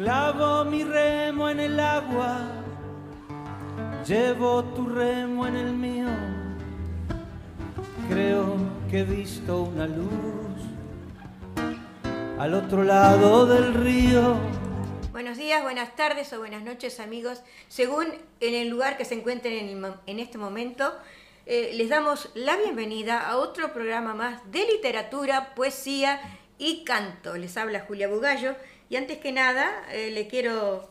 Clavo mi remo en el agua, llevo tu remo en el mío. Creo que he visto una luz al otro lado del río. Buenos días, buenas tardes o buenas noches amigos, según en el lugar que se encuentren en, este momento. eh, les damos la bienvenida a otro programa más de literatura, poesía y canto. Les habla Julia Bugallo y antes que nada eh, le quiero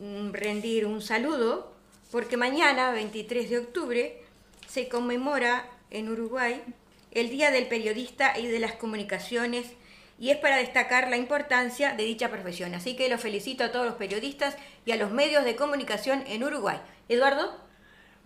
mm, rendir un saludo porque mañana, 23 de octubre, se conmemora en Uruguay el Día del Periodista y de las Comunicaciones y es para destacar la importancia de dicha profesión. Así que los felicito a todos los periodistas y a los medios de comunicación en Uruguay. Eduardo,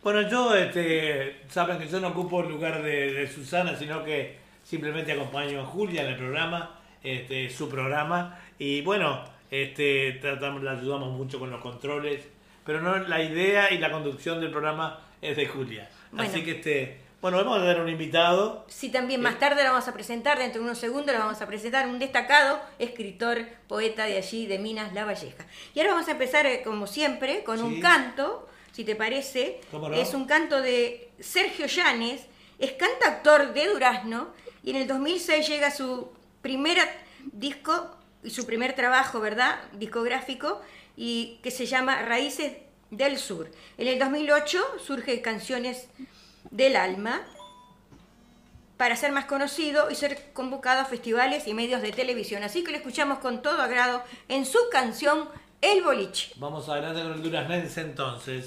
Bueno, yo, este, saben que yo no ocupo el lugar de, Susana, sino que simplemente acompaño a Julia en el programa, este, su programa, y bueno, este, tratamos, la ayudamos mucho con los controles, pero no la idea y la conducción del programa es de Julia. Bueno. Así que, este, bueno, vamos a dar un invitado. sí también más tarde la vamos a presentar, dentro de unos segundos la vamos a presentar, un destacado escritor, poeta de allí, de Minas La Valleja. Y ahora vamos a empezar, eh, como siempre, con un canto, si te parece. ¿Cómo no? Es un canto de Sergio Llanes, es cantautor de Durazno, y en el 2006 llega su primer disco y su primer trabajo, ¿verdad? Discográfico, y que se llama Raíces del Sur. En el 2008 surge Canciones del Alma, para ser más conocido y ser convocado a festivales y medios de televisión. Así que lo escuchamos con todo agrado en su canción El Boliche. Vamos adelante con el Duraznense entonces.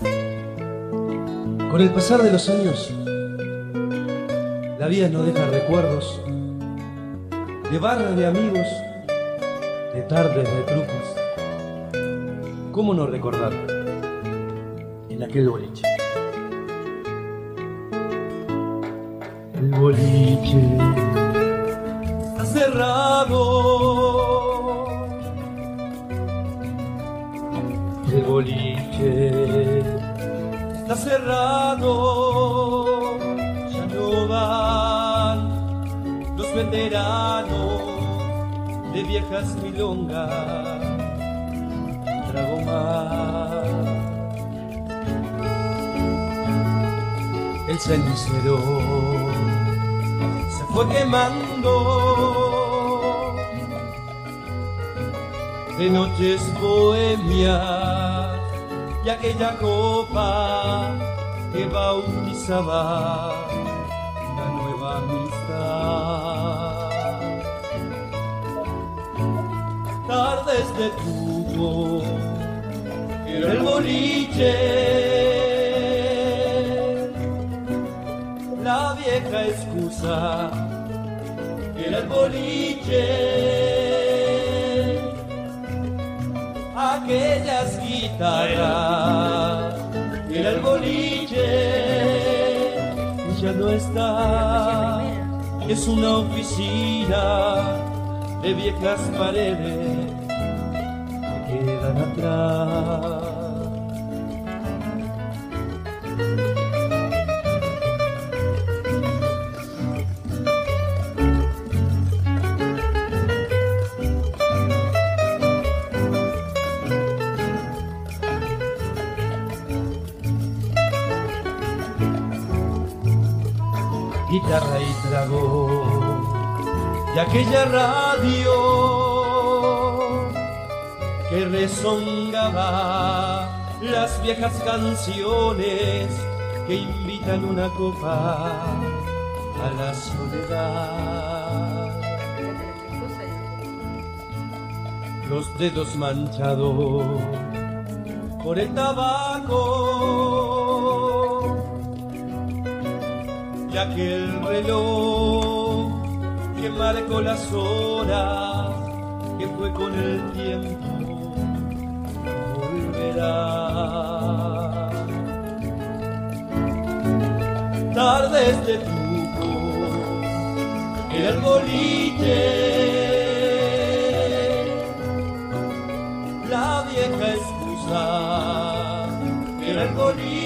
Con el pasar de los años, la vida nos deja recuerdos de barras de amigos, de tardes de trucos. ¿Cómo no recordar en aquel boliche? El boliche está cerrado. El boliche está cerrado, veteranos de viejas milongas, trago más. El cenicero se fue quemando de noches bohemias y aquella copa que bautizaba boliche, la vieja excusa, era el boliche. Aquellas guitarras, era el boliche, ya no está, es una oficina de viejas paredes que quedan atrás. Aquella radio que rezongaba las viejas canciones que invitan una copa a la soledad. Los dedos manchados por el tabaco y aquel reloj marcó las horas que fue con el tiempo volverá. Tardes de truco el boliche la vieja excusa el boliche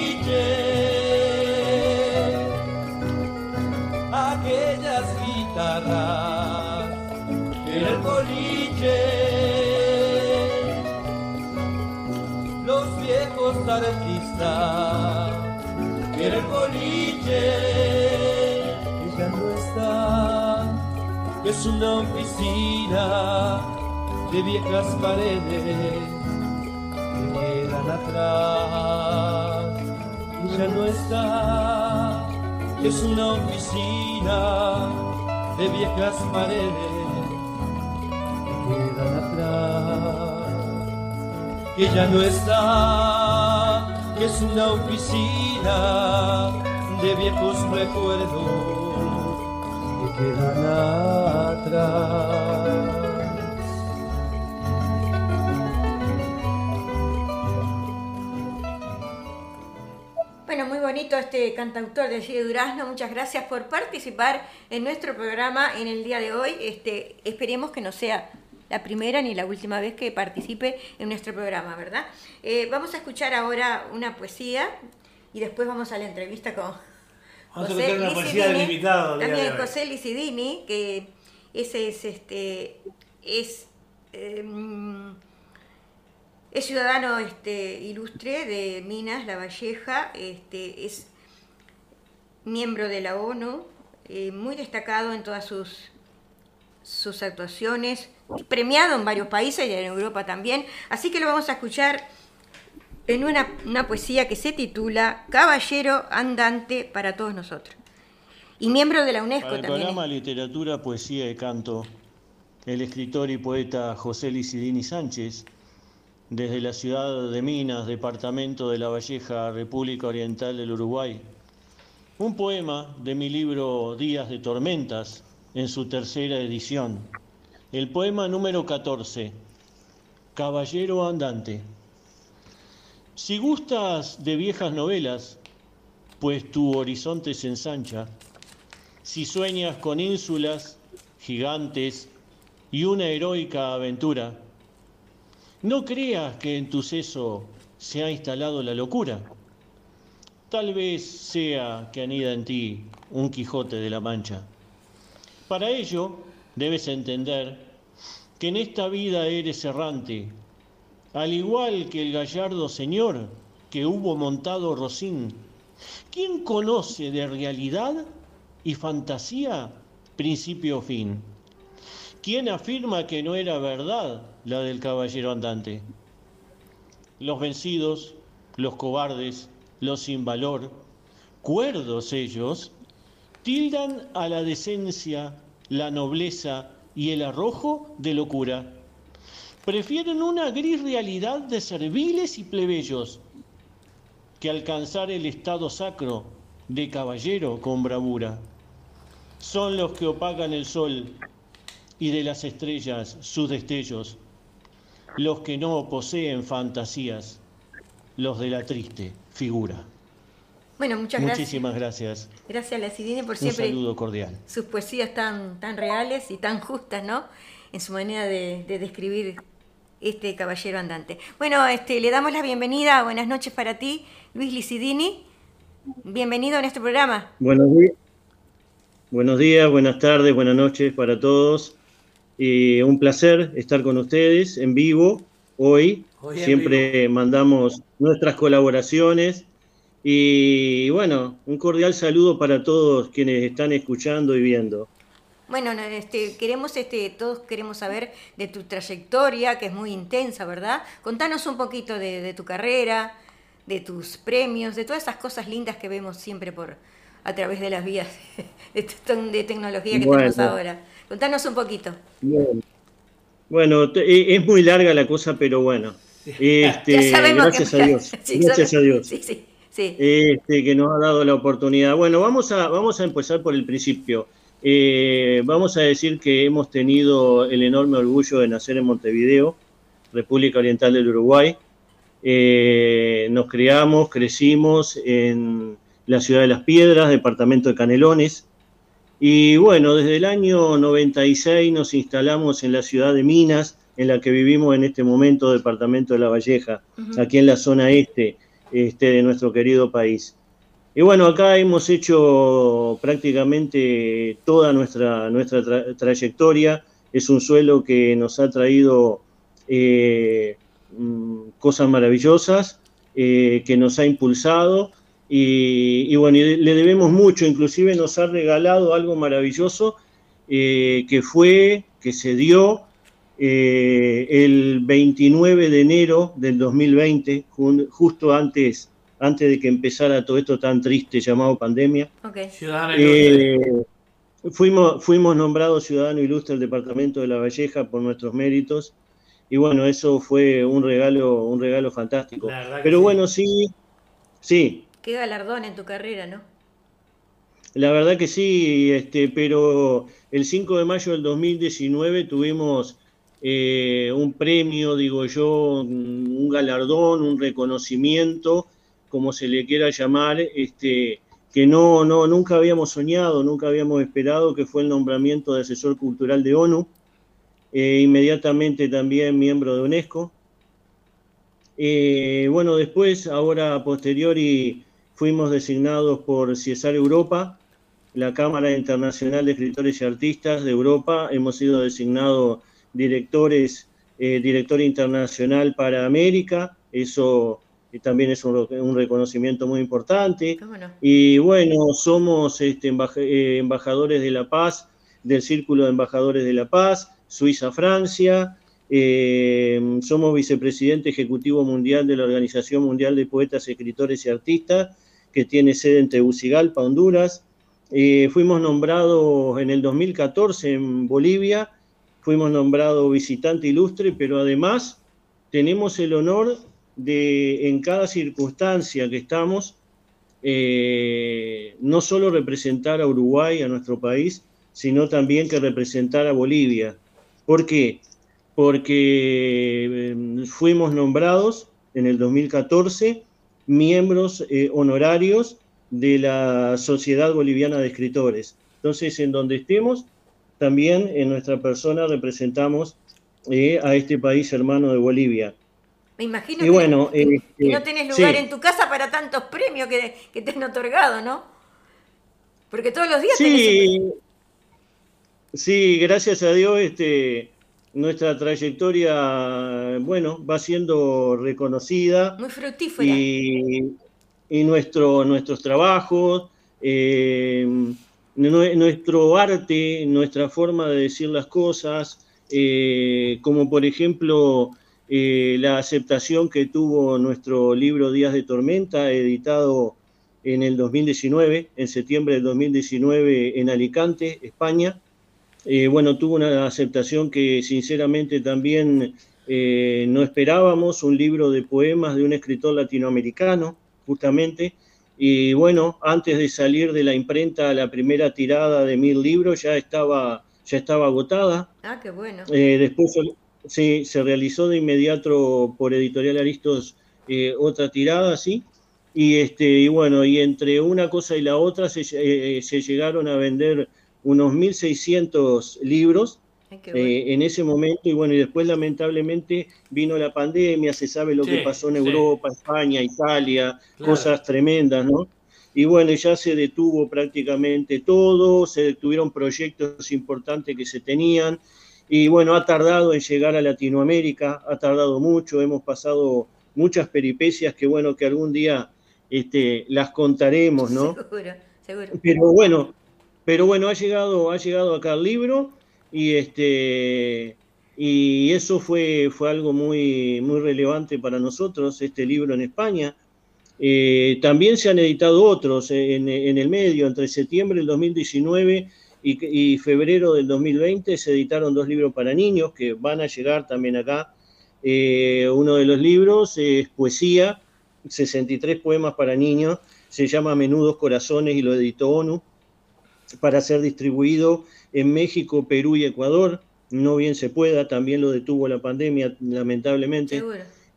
Los viejos artistas en el boliche ella no está. Es una oficina de viejas paredes que quedan atrás. Ella no está. Es una oficina de viejas paredes. Que ya no está, que es una oficina de viejos recuerdos que quedan atrás. Bueno, muy bonito este cantautor de Gide Durazno. Muchas gracias por participar en nuestro programa en el día de hoy. Este, esperemos que no sea la primera ni la última vez que participe en nuestro programa, ¿verdad? Eh, vamos a escuchar ahora una poesía y después vamos a la entrevista con Vamos a escuchar una poesía del invitado. También de. José Licidini, que ese es este es em, es ciudadano este, ilustre de Minas, La Valleja, este, es miembro de la ONU, eh, muy destacado en todas sus, sus actuaciones, premiado en varios países y en Europa también. Así que lo vamos a escuchar en una, una poesía que se titula Caballero Andante para todos nosotros. Y miembro de la UNESCO Para el también. programa Literatura, Poesía y Canto, el escritor y poeta José Licidini Sánchez, desde la ciudad de Minas, departamento de La Valleja, República Oriental del Uruguay. Un poema de mi libro Días de Tormentas, en su tercera edición. El poema número 14, Caballero Andante. Si gustas de viejas novelas, pues tu horizonte se ensancha, si sueñas con ínsulas, gigantes y una heroica aventura, no creas que en tu seso se ha instalado la locura. Tal vez sea que anida en ti un Quijote de la Mancha. Para ello, debes entender que en esta vida eres errante, al igual que el gallardo señor que hubo montado Rosín. ¿Quién conoce de realidad y fantasía principio o fin? ¿Quién afirma que no era verdad la del caballero andante? Los vencidos, los cobardes, los sin valor, cuerdos ellos, tildan a la decencia, la nobleza y el arrojo de locura. Prefieren una gris realidad de serviles y plebeyos que alcanzar el estado sacro de caballero con bravura. Son los que opacan el sol y de las estrellas sus destellos, los que no poseen fantasías, los de la triste figura. Bueno, muchas gracias. Muchísimas gracias. Gracias a la por Un siempre saludo cordial. sus poesías tan, tan reales y tan justas, ¿no? En su manera de, de describir este caballero andante. Bueno, este, le damos la bienvenida, buenas noches para ti, Luis Licidini. Bienvenido a nuestro programa. Buenos días. Buenos días, buenas tardes, buenas noches para todos. Eh, un placer estar con ustedes en vivo hoy. Hoy en Siempre mandamos nuestras colaboraciones. Y bueno, un cordial saludo para todos quienes están escuchando y viendo. Bueno, no, este, queremos, este, todos queremos saber de tu trayectoria, que es muy intensa, ¿verdad? Contanos un poquito de, de tu carrera, de tus premios, de todas esas cosas lindas que vemos siempre por a través de las vías de, de tecnología que Bueno. tenemos ahora. Contanos un poquito. Bueno, Bueno, te- eh, es muy larga la cosa, pero bueno. Este, ya sabemos gracias que... a Dios. Sí, gracias sabe- a Dios. Sí, sí, sí. este, que nos ha dado la oportunidad. Bueno, vamos a, vamos a empezar por el principio. Eh, vamos a decir que hemos tenido el enorme orgullo de nacer en Montevideo, República Oriental del Uruguay. Eh, nos criamos, crecimos en la ciudad de Las Piedras, departamento de Canelones. Y bueno, desde el año 96 nos instalamos en la ciudad de Minas, en la que vivimos en este momento, departamento de La Valleja, aquí en la zona este, este de nuestro querido país. Y bueno, acá hemos hecho prácticamente toda nuestra, nuestra tra- trayectoria. Es un suelo que nos ha traído eh, mm, cosas maravillosas que nos ha impulsado y, bueno, le debemos mucho, inclusive nos ha regalado algo maravilloso que fue, que se dio el 29 de enero del 2020, justo antes antes de que empezara todo esto tan triste llamado pandemia. Eh, fuimos, fuimos nombrados ciudadano ilustre del departamento de La Valleja por nuestros méritos. Y bueno, eso fue un regalo, un regalo fantástico. Pero bueno, sí, sí. Qué galardón en tu carrera, ¿no? La verdad que sí, este, pero el 5 de mayo del 2019 tuvimos eh, un premio, digo yo, un galardón, un reconocimiento como se le quiera llamar, este, que no, no, nunca habíamos soñado, nunca habíamos esperado, que fue el nombramiento de asesor cultural de ONU, eh, inmediatamente también miembro de UNESCO. Eh, bueno, después, ahora posteriori, fuimos designados por CIESAR Europa, la Cámara Internacional de Escritores y Artistas de Europa, hemos sido designados directores, eh, director internacional para América, eso también es un, reconocimiento muy importante. Y bueno, somos este, eh, embajadores de la paz, del Círculo de Embajadores de la Paz, Suiza-Francia, eh, somos vicepresidente ejecutivo mundial de la Organización Mundial de Poetas, Escritores y Artistas, que tiene sede en Tegucigalpa, Honduras. Eh, fuimos nombrados en el 2014 en Bolivia, fuimos nombrados visitante ilustre, pero además tenemos el honor de en cada circunstancia que estamos, eh, no solo representar a Uruguay, a nuestro país, sino también que representar a Bolivia. ¿Por qué? Porque eh, fuimos nombrados en el 2014 miembros eh, honorarios de la Sociedad Boliviana de Escritores. Entonces, en donde estemos, también en nuestra persona representamos a este país hermano de Bolivia. Me imagino que, bueno, este, no tenés lugar en tu casa para tantos premios que, te han otorgado, ¿no? Porque todos los días sí, Sí, gracias a Dios, este, nuestra trayectoria, bueno, va siendo reconocida. Muy fructífera. Y, nuestro, nuestros trabajos, eh, nuestro arte, nuestra forma de decir las cosas, eh, como por ejemplo eh, la aceptación que tuvo nuestro libro Días de Tormenta, editado en el 2019, en septiembre del 2019 en Alicante, España. Eh, bueno, tuvo una aceptación que sinceramente también eh, no esperábamos, un libro de poemas de un escritor latinoamericano, justamente. Y bueno, antes de salir de la imprenta, la primera tirada de mil libros ya estaba, ya estaba agotada. Ah, qué bueno. después Sí, se realizó de inmediato por Editorial Aristos eh, otra tirada, sí. Y, este, y bueno, y entre una cosa y la otra se, eh, llegaron a vender unos 1.600 libros eh, en ese momento. Y bueno, y después lamentablemente vino la pandemia, se sabe lo que pasó en Europa, España, Italia, cosas tremendas, ¿no? Y bueno, ya se detuvo prácticamente todo, se detuvieron proyectos importantes que se tenían y bueno, ha tardado en llegar a Latinoamérica, ha tardado mucho, hemos pasado muchas peripecias que bueno, que algún día este, las contaremos, ¿no? Seguro, seguro. Pero bueno, pero bueno, ha llegado, ha llegado acá el libro y este y eso fue, fue algo muy, muy relevante para nosotros, este libro en España. Eh, también se han editado otros en, en, el medio, entre septiembre del 2019 y, febrero del 2020 se editaron dos libros para niños que van a llegar también acá. Eh, uno de los libros es poesía, 63 poemas para niños, se llama Menudos Corazones y lo editó ONU para ser distribuido en México, Perú y Ecuador. No bien se pueda, también lo detuvo la pandemia, lamentablemente.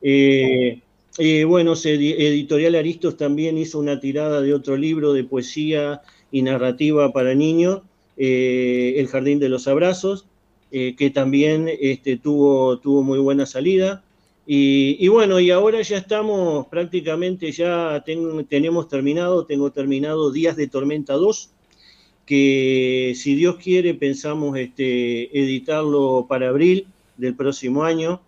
Eh, eh, bueno, Editorial Aristos también hizo una tirada de otro libro de poesía y narrativa para niños eh, el Jardín de los Abrazos, eh, que también este, tuvo, tuvo muy buena salida. Y, bueno, y ahora ya estamos prácticamente, ya tenemos terminado, tengo terminado Días de Tormenta 2, que si Dios quiere pensamos este, editarlo para abril del próximo año.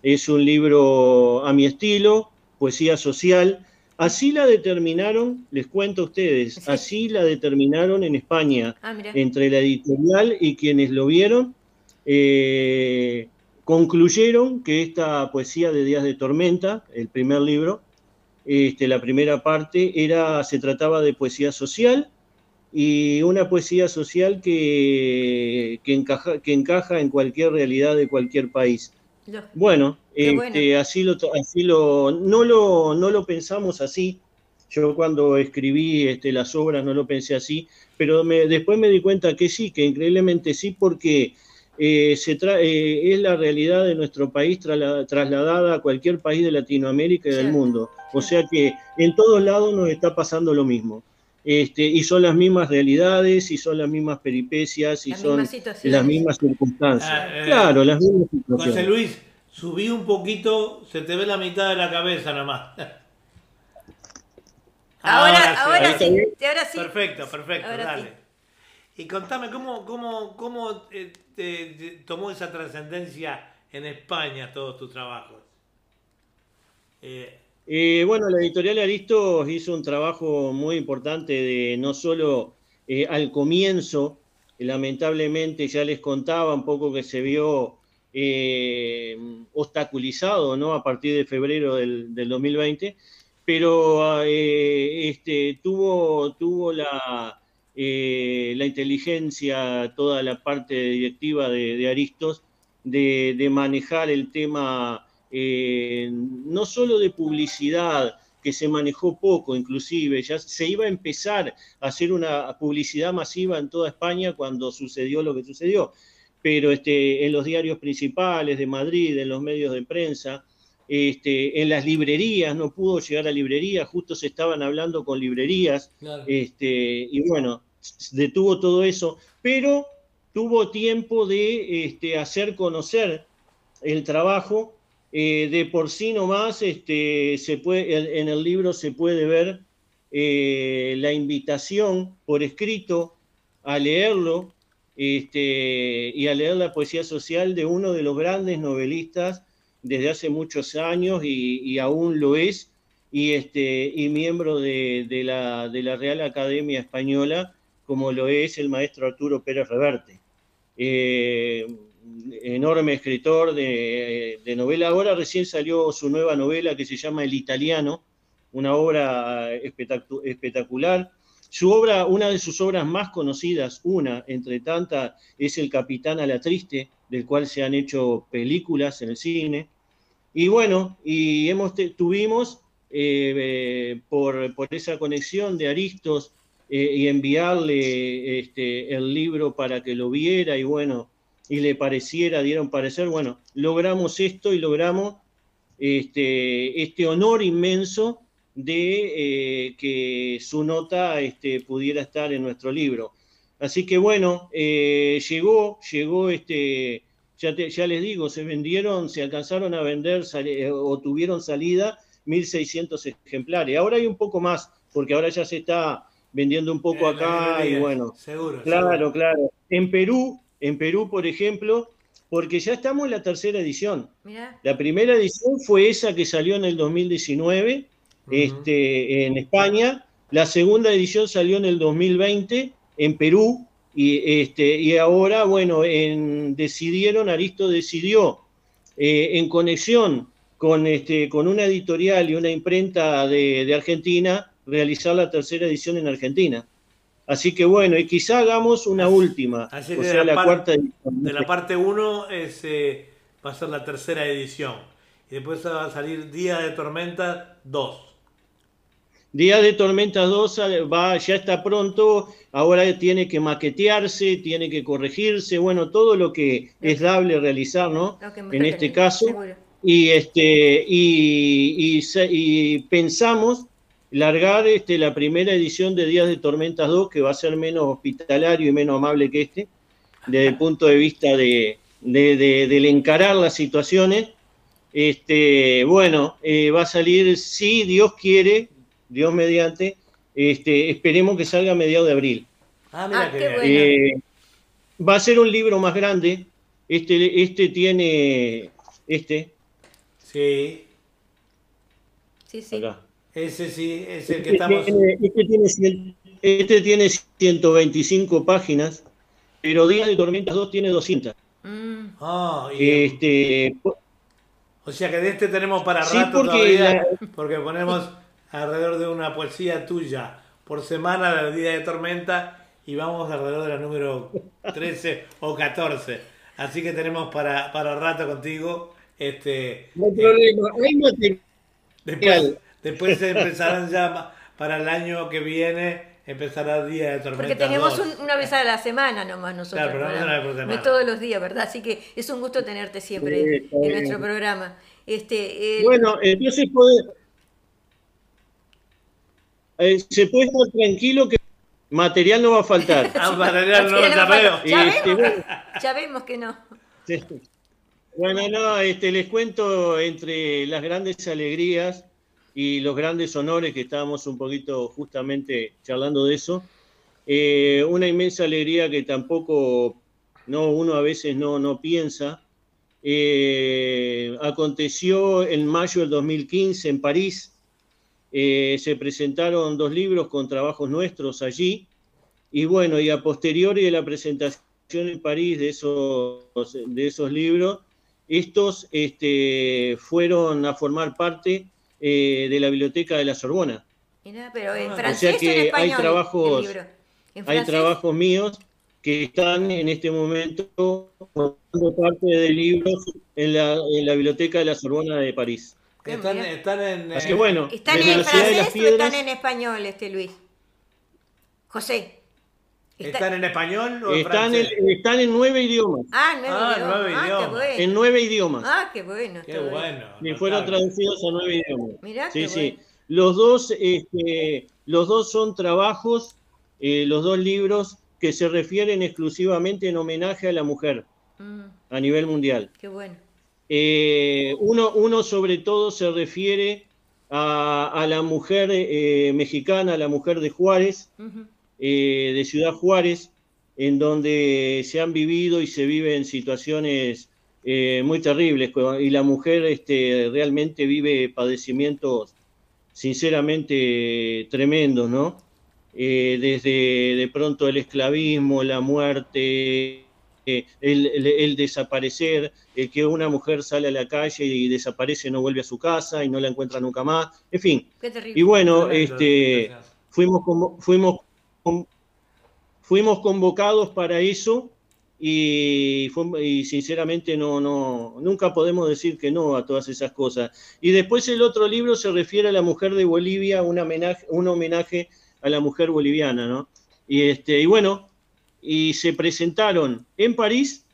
es un libro a mi estilo, poesía social. Así la determinaron, les cuento a ustedes, así la determinaron en España, Ah, entre la editorial y quienes lo vieron, eh, concluyeron que esta poesía de Días de Tormenta, el primer libro, este, la primera parte, era, se trataba de poesía social y una poesía social que, que, encaja, que encaja en cualquier realidad de cualquier país. Bueno, este, así lo, así lo, no lo, no lo pensamos así. Yo cuando escribí este, las obras no lo pensé así, pero me- después me di cuenta que sí, que increíblemente sí, porque eh, se tra- eh, es la realidad de nuestro país trasla- trasladada a cualquier país de Latinoamérica y del mundo. O sea que en todos lados nos está pasando lo mismo. Este, y son las mismas realidades, y son las mismas peripecias, y Las son mismas las mismas circunstancias. Ah, eh, claro, las mismas José situaciones. Luis, subí un poquito, se te ve la mitad de la cabeza nomás. Ahora, ahora, ahí sí, ahora sí. Perfecto, perfecto, Ahora dale. sí. Y contame, ¿cómo, cómo, cómo eh, te- te tomó esa trascendencia en España todos tus trabajos? Eh, Eh, bueno, la editorial Aristos hizo un trabajo muy importante de no solo eh, al comienzo, lamentablemente ya les contaba un poco que se vio eh, obstaculizado ¿no? a partir de febrero del, del 2020, pero este, tuvo, tuvo la, la inteligencia, toda la parte directiva de, Aristos, de manejar el tema eh, no solo de publicidad, que se manejó poco inclusive, ya se iba a empezar a hacer una publicidad masiva en toda España cuando sucedió lo que sucedió, pero este, en los diarios principales de Madrid, en los medios de prensa, este, en las librerías, no pudo llegar a librerías, justo se estaban hablando con librerías, claro. este, y bueno, detuvo todo eso, pero tuvo tiempo de este, hacer conocer el trabajo. Eh, de por sí nomás, este, se puede, en, el libro se puede ver eh, la invitación por escrito a leerlo este, y a leer la poesía social de uno de los grandes novelistas desde hace muchos años y, aún lo es, y, este, y miembro de, de, la, de la Real Academia Española, como lo es el maestro Arturo Pérez Reverte. Eh, enorme escritor de, de, novela. Ahora recién salió su nueva novela que se llama El Italiano, una obra espectac espectacular. Su obra, una de sus obras más conocidas, una entre tantas, es El Capitán a la Triste, del cual se han hecho películas en el cine. Y bueno, y hemos tuvimos eh, eh, por, por, esa conexión de Aristos eh, y enviarle este, el libro para que lo viera y bueno, y le pareciera, dieron parecer, bueno, logramos esto y logramos este, este honor inmenso de eh, que su nota este, pudiera estar en nuestro libro. Así que bueno, eh, llegó, llegó este, ya, te, ya, les digo, se vendieron, se alcanzaron a vender sali, o tuvieron salida 1.600 ejemplares. Ahora hay un poco más, porque ahora ya se está vendiendo un poco Eh, acá y bueno. Seguro. Claro, seguro. claro. En Perú, en Perú, por ejemplo, porque ya estamos en la tercera edición. Mirá. La primera edición fue esa que salió en el 2019 uh -huh. este, en España. La segunda edición salió en el 2020 en Perú. Y, este, y ahora, bueno, en, decidieron, Aristo decidió, eh, en conexión con, este, con una editorial y una imprenta de, de Argentina, realizar la tercera edición en Argentina. Así que bueno, y quizá hagamos una última, así o sea, la, cuarta edición. De la parte 1 eh, va a ser la tercera edición. Y después va a salir Día de Tormenta 2. Día de Tormenta 2 va, ya está pronto, ahora tiene que maquetearse, tiene que corregirse, bueno, todo lo que es dable realizar, ¿no? En este caso. Seguro. Y, este, y, y, y pensamos largar este, la primera edición de Días de Tormentas 2, que va a ser menos hospitalario y menos amable que este, desde el punto de vista de, de, de, del encarar las situaciones. Este, bueno, eh, va a salir, si Dios quiere, Dios mediante, este, esperemos que salga a mediados de abril. Ah, mira Ah, qué bueno. Eh, va a ser un libro más grande. Este, este tiene, este, Sí, Sí, sí. Acá. Ese sí, es el que Este estamos... tiene, este tiene cien- este tiene 125 páginas, pero Días de Tormentas 2 tiene 200. Mm, Ah, y- Este, o sea que de este tenemos para Sí, rato porque todavía, la- porque ponemos alrededor de una poesía tuya por semana del día de tormenta y vamos alrededor de la número 13 o 14. Así que tenemos para, para rato contigo. Este, no hay problema, hay material. Después, después se empezarán ya para el año que viene, empezará Día de Tormenta. Porque tenemos 2. un- una vez a la semana nomás nosotros. Claro, pero no programa. una vez por semana. No todos los días, ¿verdad? Así que es un gusto tenerte siempre Sí, en bien. nuestro programa. Este, el- Bueno, entonces puede, eh, se puede estar tranquilo que material no va a faltar. Ah, material no Ya veo. Ya Este, vemos, ya vemos que no. Bueno, no, este, les cuento entre las grandes alegrías y los grandes honores que estábamos un poquito justamente charlando de eso. eh, una inmensa alegría que tampoco no, uno a veces no, no piensa. Eh, aconteció en mayo del 2015 en París. Eh, se presentaron dos libros con trabajos nuestros allí. Y bueno, y a posteriori de la presentación en París de esos, de esos libros, estos este, fueron a formar parte eh, de la biblioteca de la Sorbona. Mirá, pero en Ah, o sea en que hay trabajos- el libro? ¿En Hay trabajos míos que están en este momento formando parte de libros en la, en la biblioteca de la Sorbona de París. Están, en. Así que bueno, ¿Están en de las francés o están en español, este Luis? José. Está- ¿Están en español o en están francés? en, están en nueve idiomas. Ah, nueve Ah, idiomas. nueve Ah, qué idiomas. bueno. En nueve idiomas. Ah, qué bueno. Qué bueno. Y fueron traducidos a nueve idiomas. Mirá Sí, qué sí. bueno. Los dos, este, los dos son trabajos, eh, los dos libros que se refieren exclusivamente en homenaje a la mujer Mm, a nivel mundial. qué bueno. Eh, uno, uno sobre todo se refiere a, a la mujer eh, mexicana, a la mujer de Juárez, Ujú. Eh, de Ciudad Juárez, en donde se han vivido y se viven situaciones eh, muy terribles, y la mujer este, realmente vive padecimientos sinceramente tremendos, ¿no? Eh, desde de pronto el esclavismo, la muerte, eh, el, el- el desaparecer, el que una mujer sale a la calle y desaparece, no vuelve a su casa y no la encuentra nunca más, en fin. Qué terrible. Y bueno, este, fuimos, convo- fuimos, fuimos convocados para eso y, fue- sinceramente no, no, nunca podemos decir que no a todas esas cosas. Y después el otro libro se refiere a la mujer de Bolivia, un homenaje, un homenaje a la mujer boliviana, ¿no? Y, este, y bueno, y se presentaron en París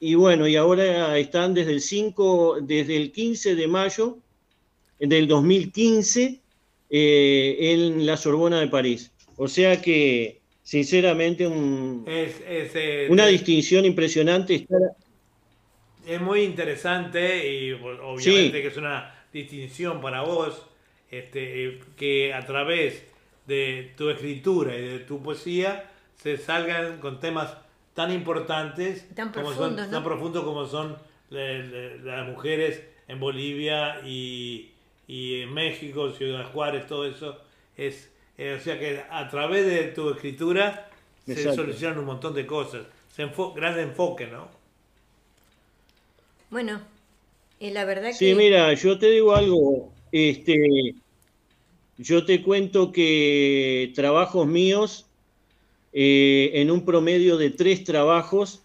y bueno, y ahora están desde el 5, desde el 15 de mayo del 2015 eh, en la Sorbona de París. O sea que, sinceramente, un- Es, es, eh, una te- distinción impresionante estar Es muy interesante y obviamente que es una distinción para vos este, eh, que a través de tu escritura y de tu poesía se salgan con temas tan importantes, Tan como profundos, son, ¿no? tan profundos como son le- le- las mujeres en Bolivia y, y en México, Ciudad Juárez, todo eso. Es, eh, o sea que a través de tu escritura se solucionan un montón de cosas. Se enfo- gran enfoque, ¿no? Bueno, eh, la verdad Sí, que... mira, yo te digo algo, este, yo te cuento que trabajos míos, eh, en un promedio de tres trabajos,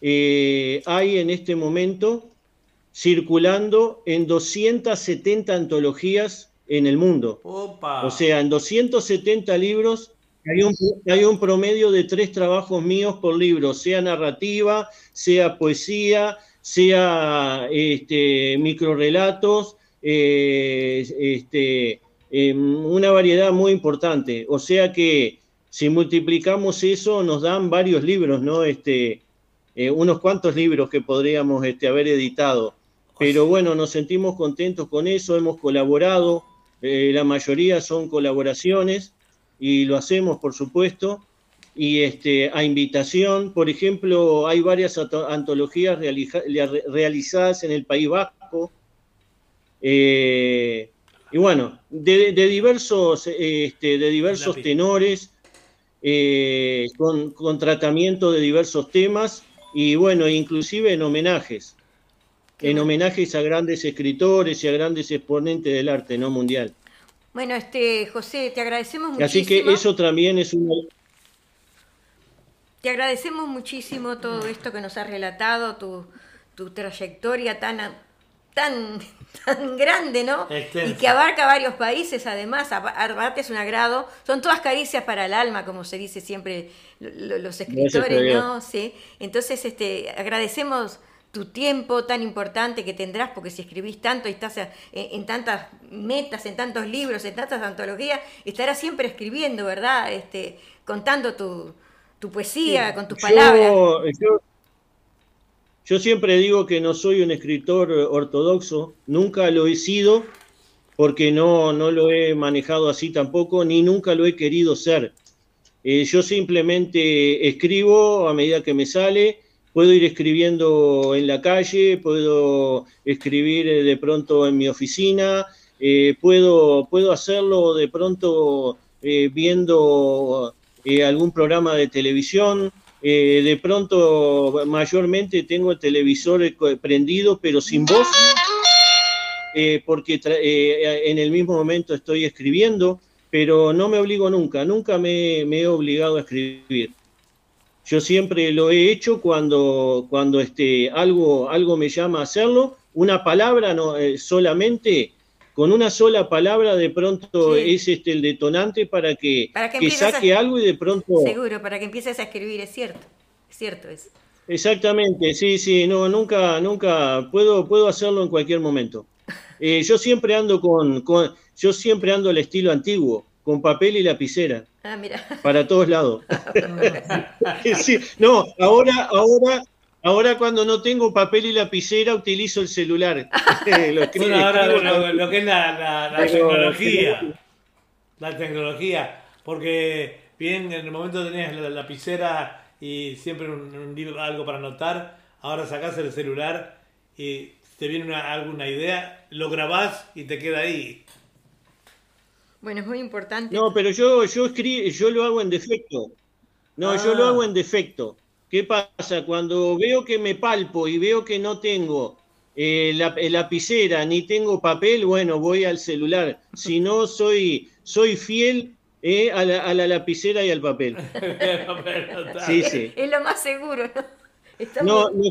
eh, hay en este momento circulando en 270 antologías en el mundo. Opa. O sea, en 270 libros hay un, hay un promedio de tres trabajos míos por libro, sea narrativa, sea poesía, sea este, microrelatos, eh, este, em, una variedad muy importante. O sea que si multiplicamos eso nos dan varios libros, ¿no? Este, eh, unos cuantos libros que podríamos este, haber editado. Pero bueno, nos sentimos contentos con eso, hemos colaborado, eh, la mayoría son colaboraciones y lo hacemos, por supuesto. Y este, a invitación, por ejemplo, hay varias antologías realiza- realizadas en el País Vasco, Eh, y bueno, de, diversos, este, de diversos tenores, eh, con, con, tratamiento de diversos temas y bueno, inclusive en homenajes, en homenajes a grandes escritores y a grandes exponentes del arte no mundial. Bueno, este José, te agradecemos muchísimo. Así que eso también es un... Te agradecemos muchísimo todo esto que nos has relatado, tu, tu trayectoria tan tan, tan grande, ¿no? Y que abarca varios países, además, aparte es un agrado, son todas caricias para el alma, como se dice siempre los escritores, ¿no? Sí. Entonces, este, agradecemos tu tiempo tan importante que tendrás, porque si escribís tanto y estás en, tantas metas, en tantos libros, en tantas antologías, estarás siempre escribiendo, ¿verdad? Este, contando tu, tu poesía, con tus palabras. Yo siempre digo que no soy un escritor ortodoxo, nunca lo he sido, porque no, no lo he manejado así tampoco, ni nunca lo he querido ser. Eh, yo simplemente escribo a medida que me sale, puedo ir escribiendo en la calle, puedo escribir eh, de pronto en mi oficina, eh, puedo, puedo hacerlo de pronto viendo algún programa de televisión, eh, de pronto mayormente tengo el televisor eh, prendido pero sin voz, eh, porque en el mismo momento estoy escribiendo, pero no me obligo nunca, nunca me, he obligado a escribir. Yo siempre lo he hecho cuando, cuando este, algo, algo me llama a hacerlo, una palabra no, solamente con una sola palabra de pronto es este el detonante para que, saque algo y de pronto... Seguro, para que empieces a escribir, es cierto, es cierto eso. Exactamente, sí, sí, no, nunca, nunca, puedo, puedo hacerlo en cualquier momento. Eh, yo siempre ando con, con, yo siempre ando al estilo antiguo, con papel y lapicera. Ah, mira. Para todos lados. sí, no, ahora, ahora Ahora cuando no tengo papel y lapicera utilizo el celular. lo, ahora lo, que es la, tecnología. La tecnología. Porque bien, en el momento tenías la lapicera y siempre un, libro, algo para anotar, ahora sacás el celular y te viene alguna idea, lo grabás y te queda ahí. Bueno, es muy importante. No, pero yo, yo, escribo, yo lo hago en defecto. No, yo lo ah. hago en defecto. ¿Qué pasa? Cuando veo que me palpo y veo que no tengo eh, la, lapicera ni tengo papel, bueno, voy al celular. Si no, soy, soy fiel eh, a, la, lapicera y al papel. sí, sí. Es lo más seguro, ¿no? no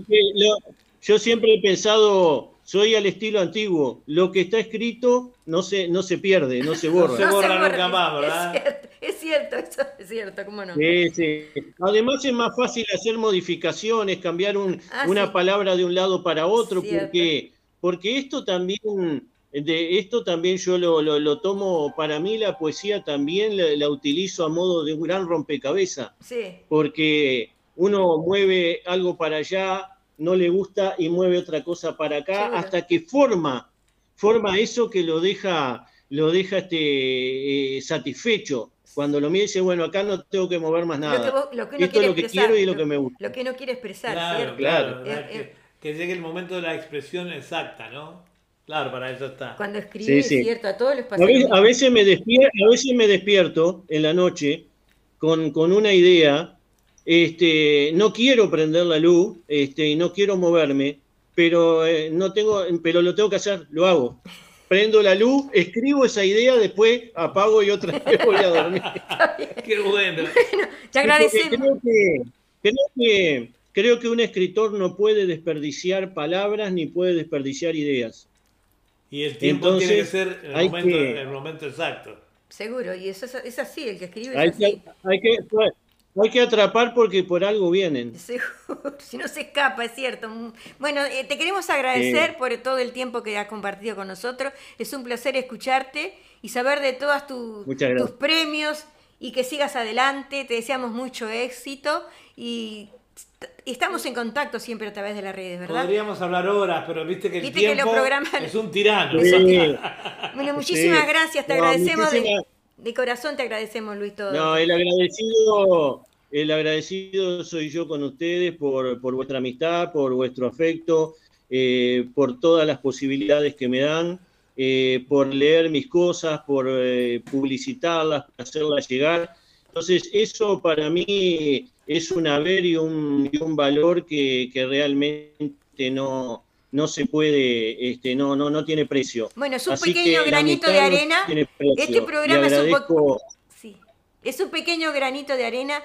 yo siempre he pensado, soy al estilo antiguo. Lo que está escrito no se, no se pierde, no se borra. No se borra, nunca más, ¿verdad? Es cierto, eso es cierto, ¿cómo no? Sí, sí. Además es más fácil hacer modificaciones, cambiar un, ah, una palabra de un lado para otro, porque, porque esto también, de esto también yo lo, lo, tomo, para mí la poesía también la, utilizo a modo de un gran rompecabezas. Sí. Porque uno mueve algo para allá, no le gusta y mueve otra cosa para acá, hasta que forma, forma eso que lo deja, lo deja este, eh, satisfecho. Cuando lo mira dice, bueno, acá no tengo que mover más nada. Lo que, Esto es lo que quiero y lo, que me gusta. Lo que no quiere expresar, claro, Claro, que, llegue el momento de la expresión exacta, ¿no? Claro, para eso está. Cuando escribe, cierto, a todos los pacientes. A veces, me despierto, a veces me despierto en la noche con, con una idea este, no quiero prender la luz este, y no quiero moverme, pero, eh, no tengo, pero lo tengo que hacer, lo hago. Prendo la luz, escribo esa idea, después apago y otra vez voy a dormir. Qué bueno. te agradecemos. Creo que, creo, que, creo que un escritor no puede desperdiciar palabras ni puede desperdiciar ideas. Y el tiempo tiene que ser el momento, el momento exacto. Seguro, y eso es, así, el que escribe es hay así. Que, hay que, pues, hay que atrapar porque por algo vienen. si no se escapa, es cierto. Bueno, eh, te queremos agradecer por todo el tiempo que has compartido con nosotros. Es un placer escucharte y saber de todos tus premios y que sigas adelante. Te deseamos mucho éxito y estamos en contacto siempre a través de las redes, ¿verdad? Podríamos hablar horas, pero viste que el tiempo es un tirano. Bueno, muchísimas gracias, te agradecemos. De, corazón te agradecemos, Luis, todo. No, el agradecido el agradecido soy yo con ustedes por, vuestra amistad, por vuestro afecto, eh, por todas las posibilidades que me dan. eh, por leer mis cosas, por eh, publicitarlas, por hacerlas llegar. Entonces, eso para mí es un haber y un, y un valor que, que realmente no, no se puede, este, no, no, no tiene precio. Bueno, es un Así pequeño granito de no arena. Este programa es un poco. Sí. Es un pequeño granito de arena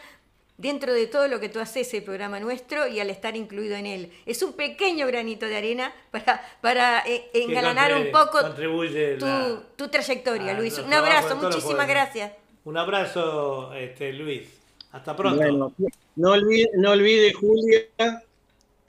dentro de todo lo que tú haces, el programa nuestro, y al estar incluido en él. Es un pequeño granito de arena para, para eh, engalanar un poco contribuye tu, la- tu trayectoria, Ah, Luis. Un abrazo, muchísimas gracias. Un abrazo, este, Luis. Hasta pronto. Bueno, no olvide, no olvide Julia,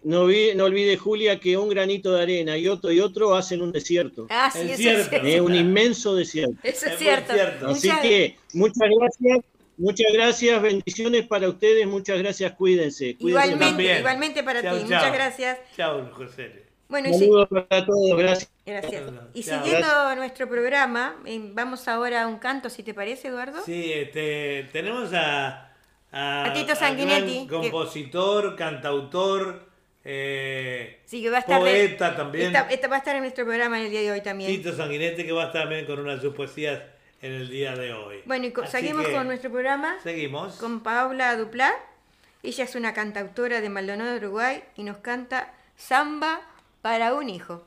no olvide, no olvide Julia que un granito de arena y otro y otro hacen un desierto. Ah, sí, Es es cierto. Es un inmenso desierto. Eso es cierto. cierto. Así Muchas- que muchas gracias, muchas gracias, bendiciones para ustedes, muchas gracias, cuídense. cuídense Igualmente, también. igualmente para Chau, ti. chau. Muchas gracias. Chao, José. Bueno, y, si- para todos, gracias. y siguiendo nuestro programa, eh, vamos ahora a un canto, si te parece, Eduardo. Sí, este, tenemos a, a, A Tito a Sanguinetti, que- compositor, cantautor, eh, Sí, que va a estar de- poeta también. Esta, esta va a estar en nuestro programa en el día de hoy también. Tito Sanguinetti que va a estar también con una de sus poesías en el día de hoy. Bueno, y co- Así seguimos con nuestro programa Seguimos. con Paula Duplá. Ella es una cantautora de Maldonado, Uruguay, y nos canta Samba para un hijo.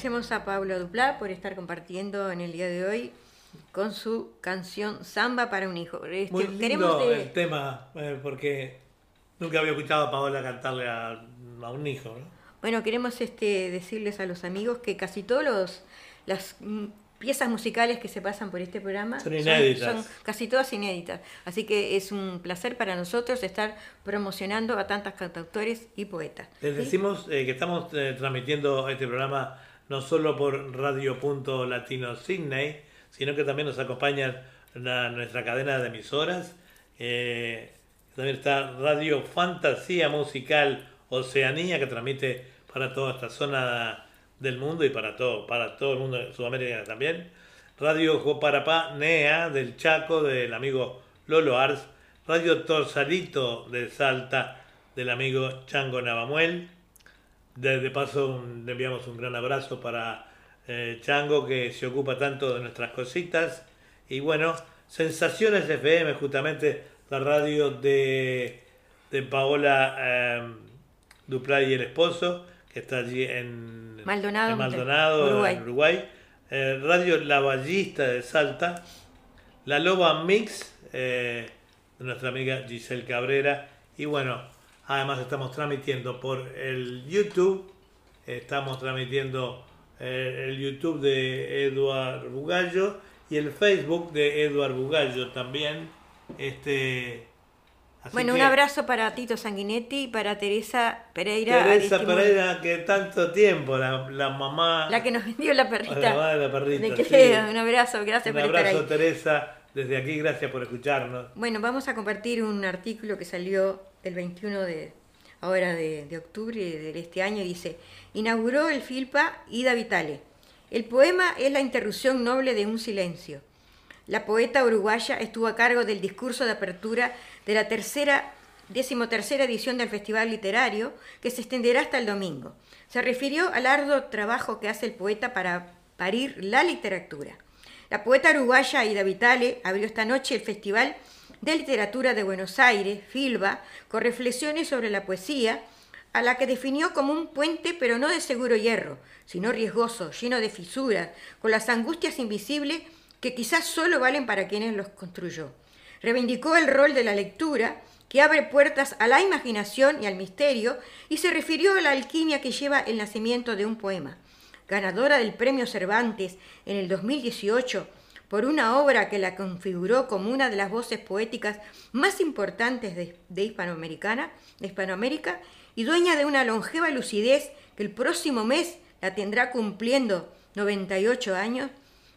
Agradecemos a Pablo Duplá por estar compartiendo en el día de hoy con su canción Samba para un hijo. Este, Muy lindo queremos de- el tema, eh, porque nunca había escuchado a Paola cantarle a, a un hijo. ¿no? Bueno, queremos este, decirles a los amigos que casi todos los las piezas musicales que se pasan por este programa Son inéditas. son casi todas inéditas. Así que es un placer para nosotros estar promocionando a tantos cantautores y poetas. Les ¿sí? decimos eh, que estamos eh, transmitiendo este programa no solo por Radio Punto Latino Sydney, sino que también nos acompaña nuestra cadena de emisoras. eh, también está Radio Fantasía Musical Oceanía, que transmite para toda esta zona del mundo y para todo, para todo el mundo de Sudamérica también. Radio Joparapá Nea del Chaco, del amigo Lolo Ars. Radio Torsalito de Salta, del amigo Chango Navamuel. De, paso un- le enviamos un gran abrazo para eh, Chango que se ocupa tanto de nuestras cositas. Y bueno, Sensaciones FM, justamente la radio de, de Paola eh, Duplá y el esposo, que está allí en Maldonado, en Maldonado, Uruguay. en Uruguay. Eh, radio La Ballista de Salta. La Loba Mix, eh, de nuestra amiga Giselle Cabrera. Y bueno, además estamos transmitiendo por el YouTube, estamos transmitiendo eh, el YouTube de Eduard Bugallo y el Facebook de Eduard Bugallo también. Este, así Bueno, un abrazo para Tito Sanguinetti y para Teresa Pereira. Teresa Pereira, que tanto tiempo, la, la mamá, La que nos vendió la perrita. la mamá de la perrita. De sí. Un abrazo, gracias Un por estar abrazo, ahí. Teresa, desde aquí, gracias por escucharnos. Bueno, vamos a compartir un artículo que salió el 21 de ahora de, octubre de este año. Dice, inauguró el FILPA Ida Vitale. El poema es la interrupción noble de un silencio. La poeta uruguaya estuvo a cargo del discurso de apertura de la tercera, decimotercera edición del Festival Literario, que se extenderá hasta el domingo. Se refirió al arduo trabajo que hace el poeta para parir la literatura. La poeta uruguaya Ida Vitale abrió esta noche el Festival de Literatura de Buenos Aires, FILBA, con reflexiones sobre la poesía, a la que definió como un puente, pero no de seguro hierro, sino riesgoso, lleno de fisuras, con las angustias invisibles que quizás solo valen para quienes los construyó. Reivindicó el rol de la lectura, que abre puertas a la imaginación y al misterio, y se refirió a la alquimia que lleva el nacimiento de un poema. Ganadora del Premio Cervantes en el 2018 por una obra que la configuró como una de las voces poéticas más importantes de, Hispanoamericana, Hispanoamérica y dueña de una longeva lucidez que el próximo mes la tendrá cumpliendo 98 años,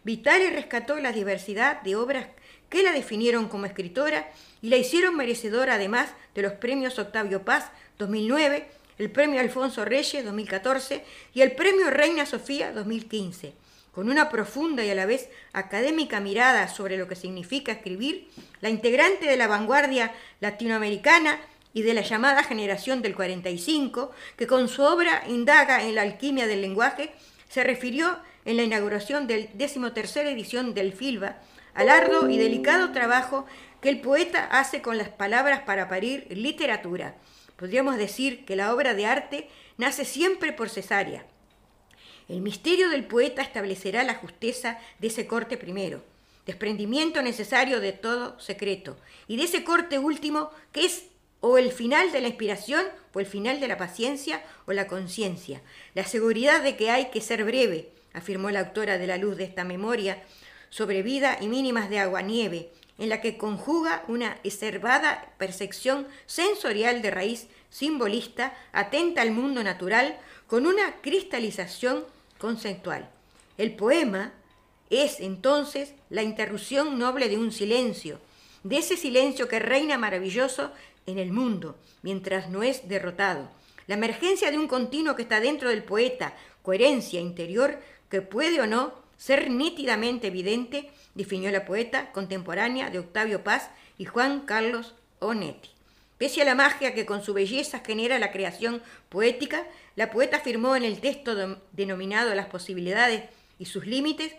Vitale rescató la diversidad de obras que la definieron como escritora y la hicieron merecedora además de los premios Octavio Paz 2009, el premio Alfonso Reyes 2014 y el premio Reina Sofía 2015. Con una profunda y a la vez académica mirada sobre lo que significa escribir, la integrante de la vanguardia latinoamericana y de la llamada generación del 45, que con su obra indaga en la alquimia del lenguaje, se refirió en la inauguración del 13 edición del FILBA al arduo y delicado trabajo que el poeta hace con las palabras para parir literatura. Podríamos decir que la obra de arte nace siempre por cesárea. El misterio del poeta establecerá la justeza de ese corte primero, desprendimiento necesario de todo secreto, y de ese corte último que es o el final de la inspiración, o el final de la paciencia, o la conciencia. La seguridad de que hay que ser breve, afirmó la autora de la luz de esta memoria, sobre vida y mínimas de agua-nieve, en la que conjuga una exacerbada percepción sensorial de raíz simbolista, atenta al mundo natural, con una cristalización conceptual. El poema es entonces la interrupción noble de un silencio, de ese silencio que reina maravilloso en el mundo, mientras no es derrotado. La emergencia de un continuo que está dentro del poeta, coherencia interior que puede o no ser nítidamente evidente, definió la poeta contemporánea de Octavio Paz y Juan Carlos Onetti. Pese a la magia que con su belleza genera la creación poética, la poeta afirmó en el texto denominado Las posibilidades y sus límites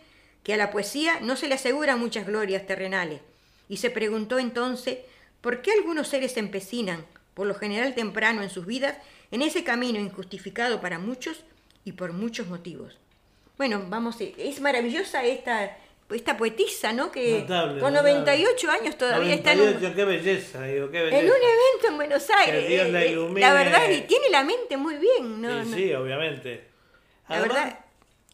que a la poesía no se le aseguran muchas glorias terrenales, y se preguntó entonces por qué algunos seres se empecinan, por lo general temprano en sus vidas, en ese camino injustificado para muchos y por muchos motivos. Bueno, vamos, es maravillosa esta, esta poetisa, ¿no? Que Notable, con notable. 98 años todavía está en un, 98, qué belleza, digo, qué belleza. en un evento en Buenos Aires. Dios la Eh, ilumine. la verdad, y tiene la mente muy bien, ¿no? Sí, no- sí, obviamente. la Además, verdad,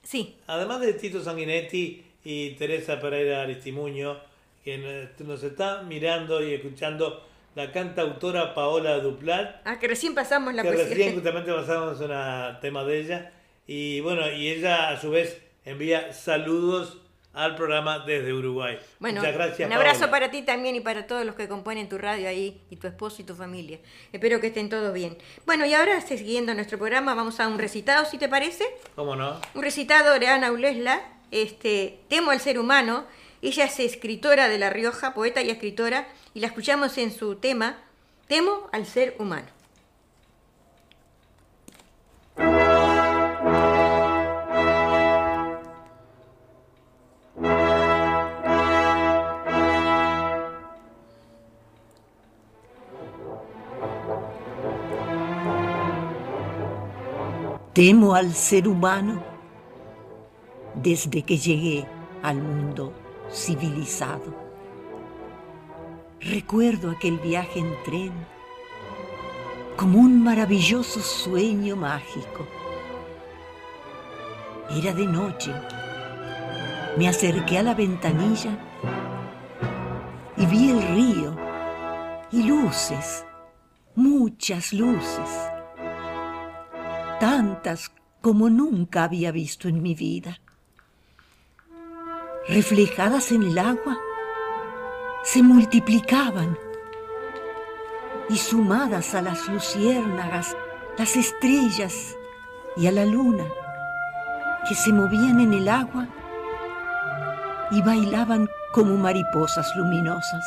sí. además de Tito Sanguinetti y Teresa Pereira Aristimuño, que nos- nos está mirando y escuchando la cantautora Paola Duplat, Ah, que recién pasamos la que poesía. recién justamente pasamos un tema de ella. Y bueno, y ella a su vez envía saludos al programa desde Uruguay. Bueno, Muchas gracias. un abrazo Paola. para ti también y para todos los que componen tu radio ahí, y tu esposo y tu familia. Espero que estén todos bien. Bueno, y ahora siguiendo nuestro programa, vamos a un recitado, si te parece. ¿Cómo no? Un recitado de Ana Ulesla, este, Temo al ser humano. Ella es escritora de La Rioja, poeta y escritora, y la escuchamos en su tema Temo al ser humano. Temo al ser humano desde que llegué al mundo civilizado. Recuerdo aquel viaje en tren como un maravilloso sueño mágico. Era de noche. Me acerqué a la ventanilla y vi el río y luces, muchas luces tantas como nunca había visto en mi vida. Reflejadas en el agua, se multiplicaban y sumadas a las luciérnagas, las estrellas y a la luna, que se movían en el agua y bailaban como mariposas luminosas.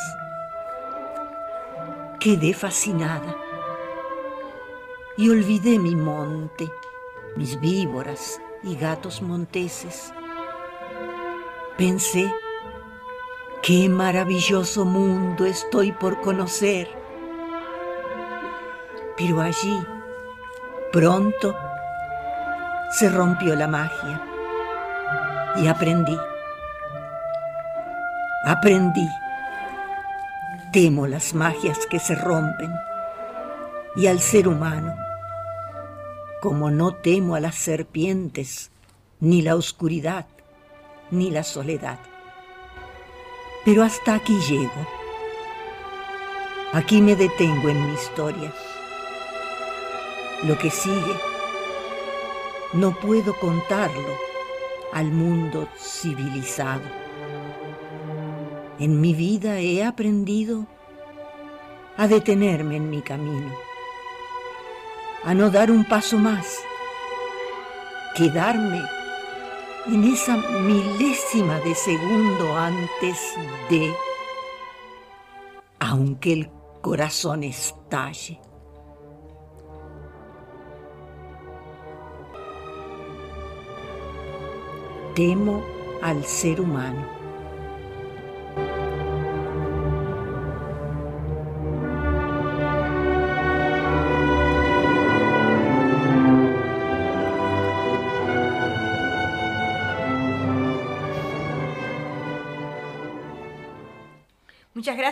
Quedé fascinada y olvidé mi monte, mis víboras y gatos monteses. Pensé, qué maravilloso mundo estoy por conocer. Pero allí, pronto, se rompió la magia y aprendí. Aprendí. Temo las magias que se rompen y al ser humano, como no temo a las serpientes, ni la oscuridad, ni la soledad. Pero hasta aquí llego. Aquí me detengo en mi historia. Lo que sigue, no puedo contarlo al mundo civilizado. En mi vida he aprendido a detenerme en mi camino a no dar un paso más, quedarme en esa milésima de segundo antes de, aunque el corazón estalle. Temo al ser humano.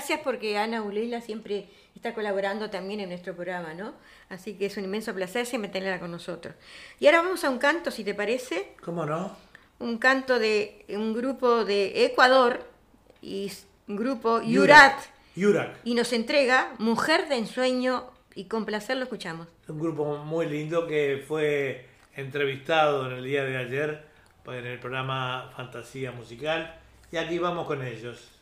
Gracias porque Ana Ulela siempre está colaborando también en nuestro programa, ¿no? Así que es un inmenso placer siempre tenerla con nosotros. Y ahora vamos a un canto, si te parece, ¿Cómo no? un canto de un grupo de Ecuador y un grupo Yurat Yurak. y nos entrega Mujer de Ensueño y con placer lo escuchamos. Un grupo muy lindo que fue entrevistado en el día de ayer en el programa Fantasía Musical. Y aquí vamos con ellos.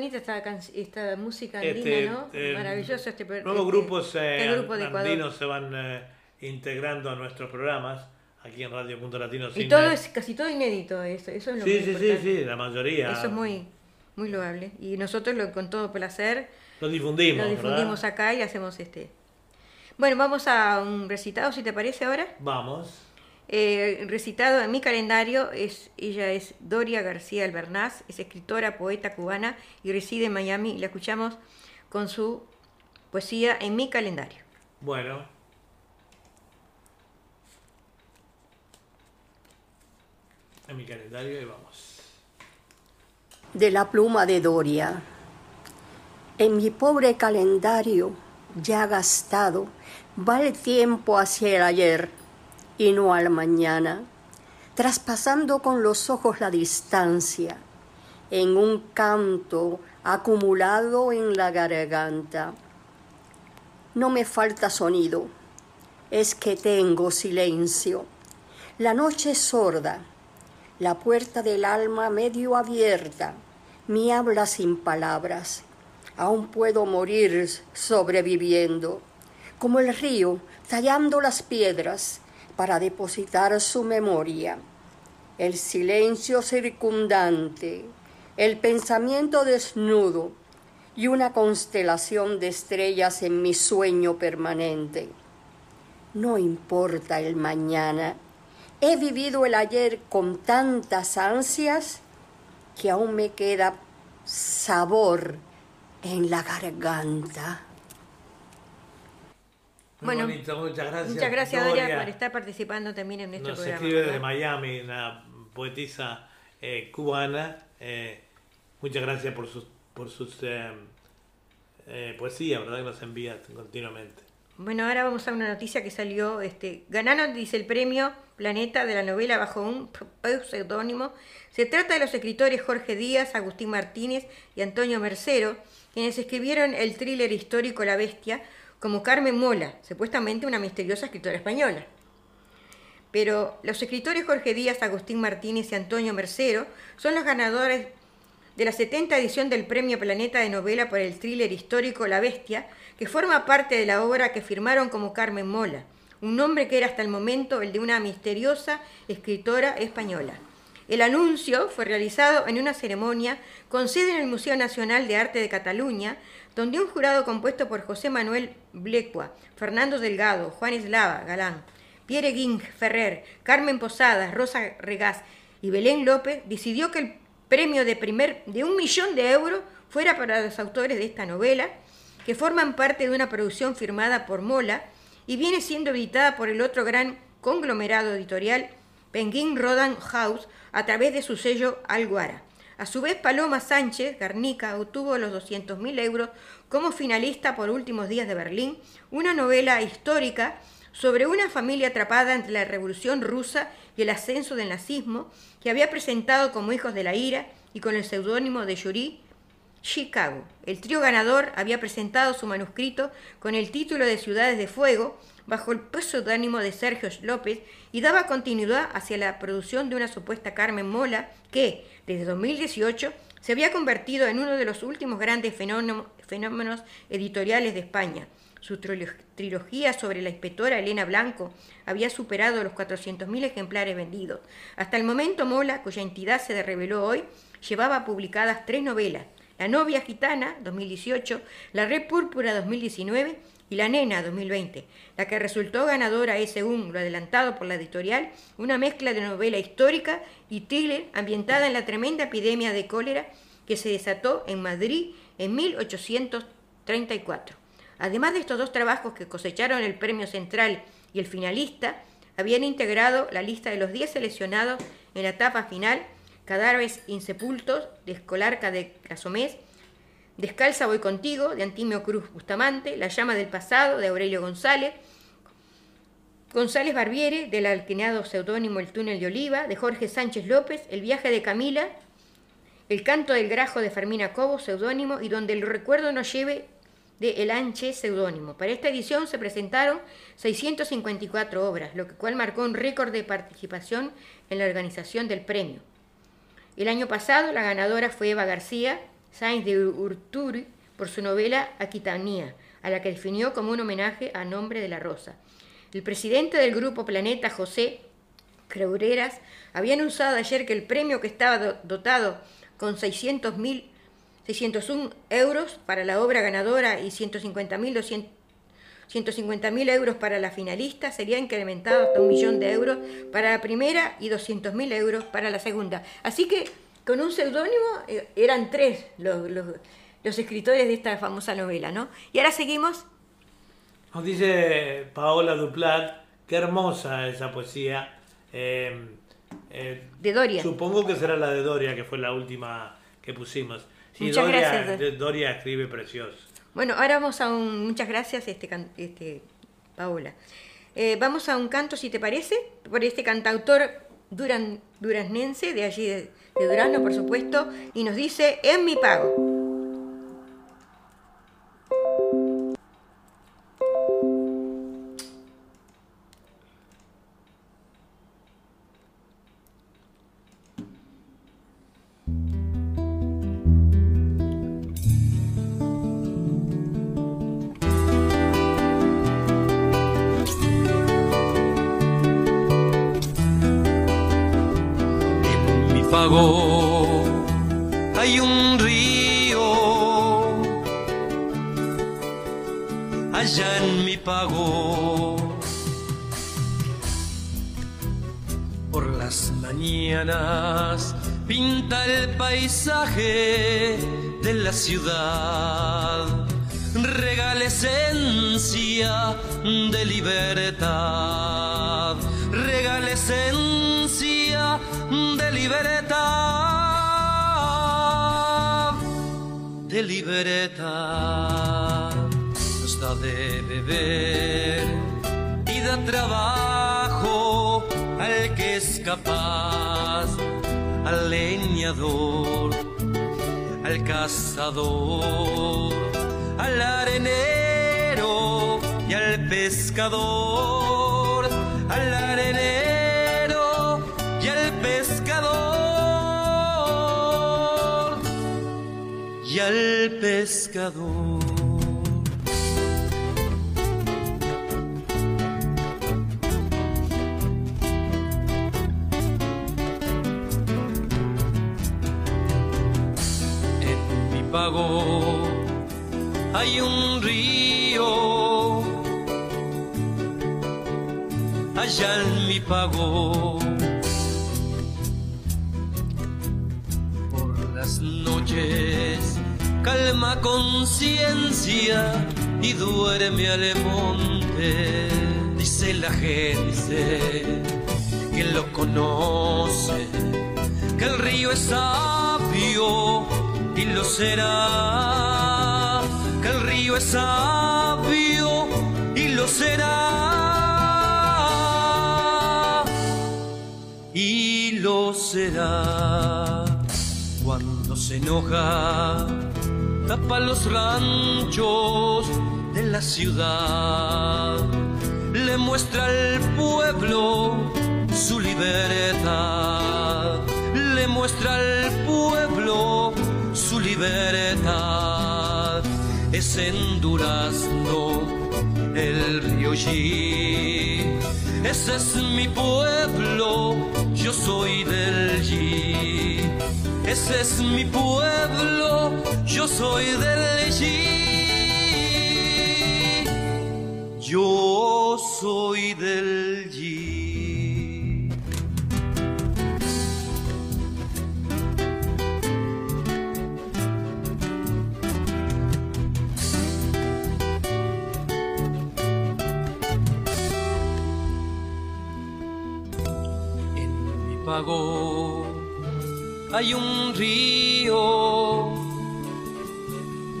Bonita esta, can- esta música andina, Este, ¿no? eh, Maravilloso este Nuevos este- grupos eh, este grupo andinos se van eh, integrando a nuestros programas aquí en Radio Punto Latino. Y todo es, casi todo inédito, eso, eso es lo Sí, muy sí, sí, sí, la mayoría. Eso es muy, muy loable. Y nosotros lo, con todo placer Lo difundimos, lo difundimos ¿verdad? acá y hacemos este. Bueno, vamos a un recitado, si te parece ahora. Vamos. Eh, recitado en mi calendario, es, ella es Doria García Albernaz, es escritora, poeta cubana y reside en Miami. Y la escuchamos con su poesía en mi calendario. Bueno. En mi calendario y vamos. de la pluma de Doria. En mi pobre calendario, ya gastado, va el tiempo hacia el ayer y no al mañana, traspasando con los ojos la distancia, en un canto acumulado en la garganta. No me falta sonido, es que tengo silencio. La noche es sorda, la puerta del alma medio abierta, mi habla sin palabras. Aún puedo morir sobreviviendo, como el río tallando las piedras para depositar su memoria. El silencio circundante, el pensamiento desnudo y una constelación de estrellas en mi sueño permanente. No importa el mañana. He vivido el ayer con tantas ansias que aún me queda sabor en la garganta. Muy Bueno, bonito, muchas gracias. Muchas gracias, Doria, Doria. por estar participando también en nuestro Nos programa. escribe desde Miami, una poetisa eh, cubana. Eh, muchas gracias por sus, por sus eh, eh, poesías, ¿verdad? Que nos envía continuamente. Bueno, ahora vamos a una noticia que salió. Este, ganaron, dice, el premio Planeta de la novela bajo un seudónimo. Se trata de los escritores Jorge Díaz, Agustín Martínez y Antonio Mercero, quienes escribieron el thriller histórico La Bestia, como Carmen Mola, supuestamente una misteriosa escritora española. Pero los escritores Jorge Díaz, Agustín Martínez y Antonio Mercero son los ganadores de la 70 edición del Premio Planeta de Novela por el thriller histórico La Bestia, que forma parte de la obra que firmaron como Carmen Mola, un nombre que era hasta el momento el de una misteriosa escritora española. El anuncio fue realizado en una ceremonia con sede en el Museo Nacional de Arte de Cataluña, donde un jurado compuesto por José Manuel Blecua, Fernando Delgado, Juan Eslava Galán, Pierre Ging Ferrer, Carmen Posadas, Rosa Regás y Belén López decidió que el premio de, primer, de un millón de euros fuera para los autores de esta novela, que forman parte de una producción firmada por Mola y viene siendo editada por el otro gran conglomerado editorial Penguin Rodan House a través de su sello Alguara. A su vez, Paloma Sánchez Garnica obtuvo los 200.000 euros como finalista por Últimos Días de Berlín, una novela histórica sobre una familia atrapada entre la Revolución Rusa y el ascenso del nazismo, que había presentado como Hijos de la Ira y con el seudónimo de Yuri Chicago. El trío ganador había presentado su manuscrito con el título de Ciudades de Fuego bajo el seudónimo de Sergio López y daba continuidad hacia la producción de una supuesta Carmen Mola que, desde 2018, se había convertido en uno de los últimos grandes fenómenos, editoriales de España. Su trilog- trilogía sobre la inspectora Elena Blanco había superado los 400.000 ejemplares vendidos. Hasta el momento Mola, cuya entidad se reveló hoy, llevaba publicadas tres novelas, La novia gitana, 2018, La red púrpura, 2019 y La nena, 2020. La que resultó ganadora es, según lo adelantado por la editorial, una mezcla de novela histórica y thriller ambientada en la tremenda epidemia de cólera que se desató en Madrid en 1834. Además de estos dos trabajos que cosecharon el premio central y el finalista, habían integrado la lista de los 10 seleccionados en la etapa final, Cadáveres insepultos, de Escolarca de Casomés, Descalza voy contigo, de Antimio Cruz Bustamante, La llama del pasado, de Aurelio González, González Barbiere, del alquenado seudónimo El túnel de Oliva, de Jorge Sánchez López, El viaje de Camila, El canto del grajo de Fermina Cobo, seudónimo, y donde el recuerdo nos lleve de El Anche, seudónimo. Para esta edición se presentaron 654 obras, lo cual marcó un récord de participación en la organización del premio. El año pasado la ganadora fue Eva García Sainz de Urturi por su novela Aquitanía, a la que definió como un homenaje a Nombre de la Rosa. El presidente del grupo Planeta, José Creureras, había anunciado ayer que el premio que estaba dotado con 600.000 601 euros para la obra ganadora y 150.000 150.000 euros para la finalista sería incrementado hasta un millón de euros para la primera y 200.000 euros para la segunda. Así que con un seudónimo eh, eran tres los, los, escritores de esta famosa novela, ¿no? Y ahora seguimos. Nos dice Paola Duplat, qué hermosa esa poesía. Eh, eh, de Doria. Supongo que será la de Doria, que fue la última que pusimos. muchas gracias. Doria escribe precioso. Bueno, ahora vamos a un... Muchas gracias, este, este Paola. vamos a un canto, si te parece, por este cantautor duran, duraznense, de allí de, de Durazno, por supuesto, y nos dice, en mi pago. Mi pago noches, calma conciencia y duerme al monte. Dice la gente que lo conoce, que el río es sabio y lo será. Que el río es sabio y lo será. Será. Se enoja, tapa los ranchos de la ciudad, le muestra al pueblo su libertad, le muestra al pueblo su libertad. Es en Durazno el río G, ese es mi pueblo, yo soy del G ese es mi pueblo, yo soy del allí. Yo soy del Hay un río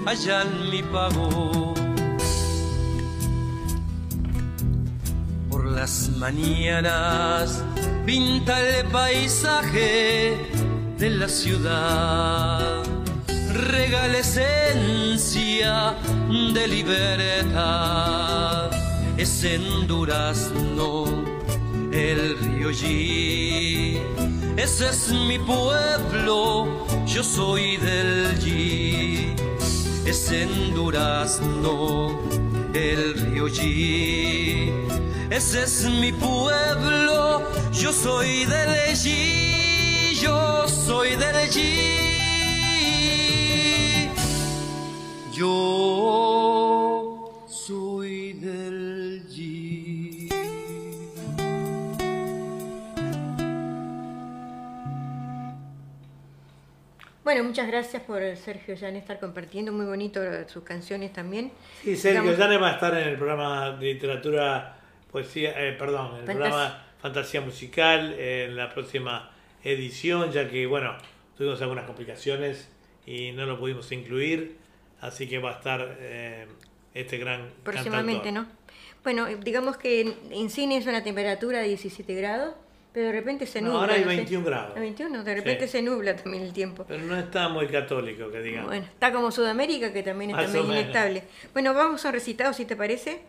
allá en mi pago. Por las mañanas pinta el paisaje de la ciudad. Regala esencia de libertad. Es en Durazno el río G ese es mi pueblo, yo soy del G, es en Durazno, el río G, ese es mi pueblo, yo soy del G, yo soy del G. Yo Bueno, muchas gracias por Sergio Jan estar compartiendo, muy bonito sus canciones también. Sí, Sergio Llanes va a estar en el programa de literatura, poesía, eh, perdón, en el Fantas- programa Fantasía Musical en la próxima edición, ya que, bueno, tuvimos algunas complicaciones y no lo pudimos incluir, así que va a estar eh, este gran Próximamente, cantautor. ¿no? Bueno, eh, digamos que en, en cine es una temperatura de 17 grados, pero de repente se No, nubla. ahora hay sé. 21 grados. ¿A 21, de repente Sí. se nubla también el tiempo. Pero no está muy católico, que digamos. Bueno, está como Sudamérica, que también está medio inestable. Bueno, vamos a un recitado, si te parece,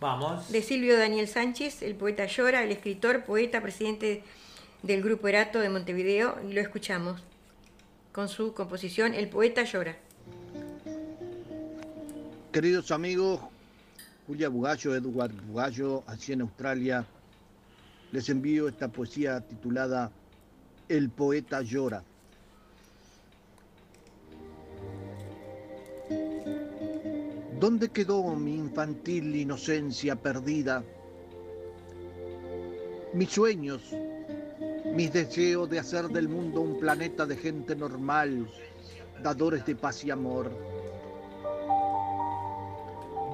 Vamos. de Silvio Daniel Sánchez, el poeta Llora, el escritor, poeta, presidente del Grupo Erato de Montevideo, y lo escuchamos con su composición El poeta llora. Queridos amigos, Julia Bugallo, Edward Bugallo, allí en Australia, les envío esta poesía titulada El poeta llora. ¿Dónde quedó mi infantil inocencia perdida? Mis sueños, mis deseos de hacer del mundo un planeta de gente normal, dadores de paz y amor.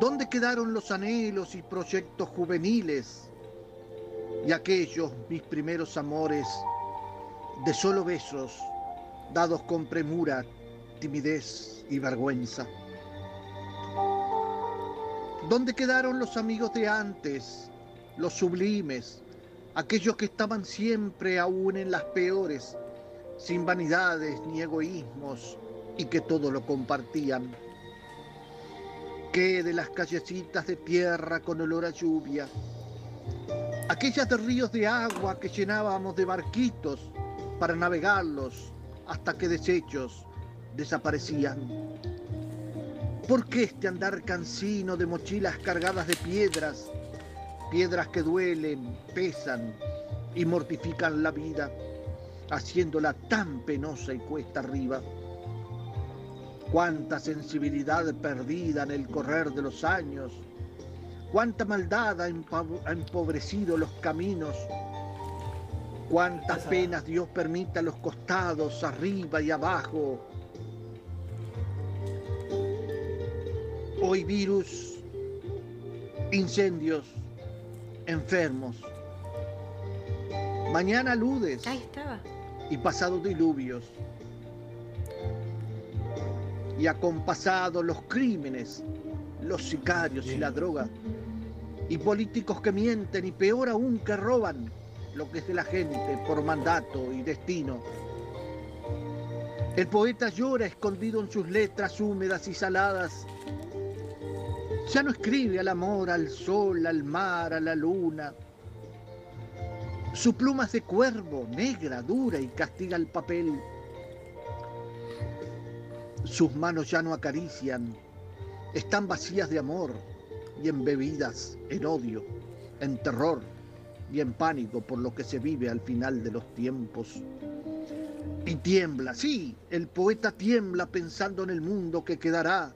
¿Dónde quedaron los anhelos y proyectos juveniles y aquellos mis primeros amores de solo besos dados con premura, timidez y vergüenza? ¿Dónde quedaron los amigos de antes, los sublimes, aquellos que estaban siempre aún en las peores, sin vanidades ni egoísmos y que todo lo compartían? ¿Qué de las callecitas de tierra con olor a lluvia? Aquellas de ríos de agua que llenábamos de barquitos para navegarlos hasta que deshechos desaparecían. ¿Por qué este andar cansino de mochilas cargadas de piedras? Piedras que duelen, pesan y mortifican la vida, haciéndola tan penosa y cuesta arriba. Cuánta sensibilidad perdida en el correr de los años, cuánta maldad ha empobrecido los caminos, cuántas penas Dios permite a los costados, arriba y abajo. Hoy virus, incendios, enfermos. Mañana ludes Ahí estaba. y pasado diluvios. Y acompasados los crímenes, los sicarios y la droga. Y políticos que mienten y peor aún que roban lo que es de la gente por mandato y destino. El poeta llora escondido en sus letras húmedas y saladas. Ya no escribe al amor, al sol, al mar, a la luna. Su pluma es de cuervo, negra, dura y castiga el papel. Sus manos ya no acarician, están vacías de amor y embebidas en odio, en terror y en pánico por lo que se vive al final de los tiempos. Y tiembla, sí, el poeta tiembla pensando en el mundo que quedará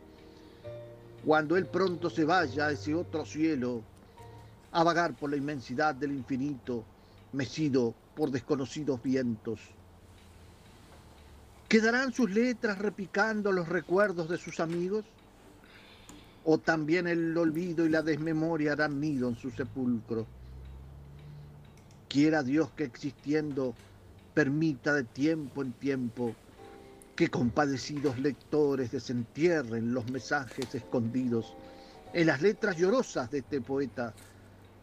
cuando él pronto se vaya a ese otro cielo, a vagar por la inmensidad del infinito, mecido por desconocidos vientos. ¿Quedarán sus letras repicando los recuerdos de sus amigos? ¿O también el olvido y la desmemoria harán nido en su sepulcro? Quiera Dios que existiendo permita de tiempo en tiempo que compadecidos lectores desentierren los mensajes escondidos en las letras llorosas de este poeta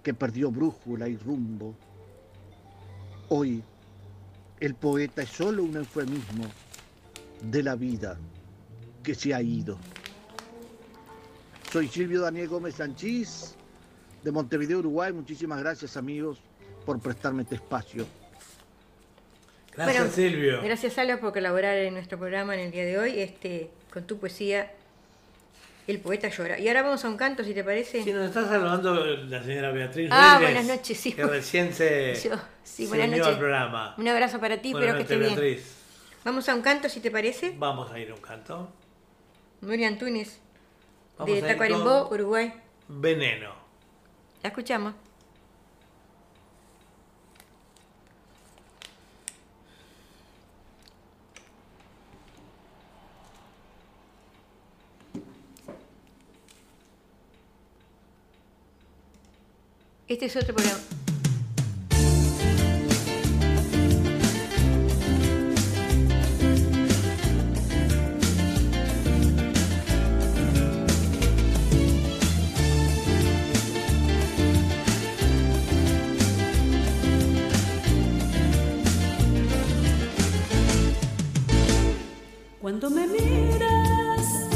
que perdió brújula y rumbo. Hoy el poeta es solo un eufemismo de la vida que se ha ido. Soy Silvio Daniel Gómez Sanchís de Montevideo, Uruguay. Muchísimas gracias amigos por prestarme este espacio. Gracias, Bueno, Silvio. Gracias, Salva, por colaborar en nuestro programa en el día de hoy, este, con tu poesía El poeta llora. Y ahora vamos a un canto, si te parece. Sí, nos está saludando la señora Beatriz Ah, Reyes, buenas noches, sí. Que recién se, Yo, sí, se buenas unió noches. al programa. Un abrazo para ti, Buenas espero que estés bien. Beatriz. Vamos a un canto, si te parece. Vamos a ir a un canto. Nuria Antunes, Vamos de Tacuarembó, Uruguay. Veneno. La escuchamos. Este es otro programa. Cuando me miras,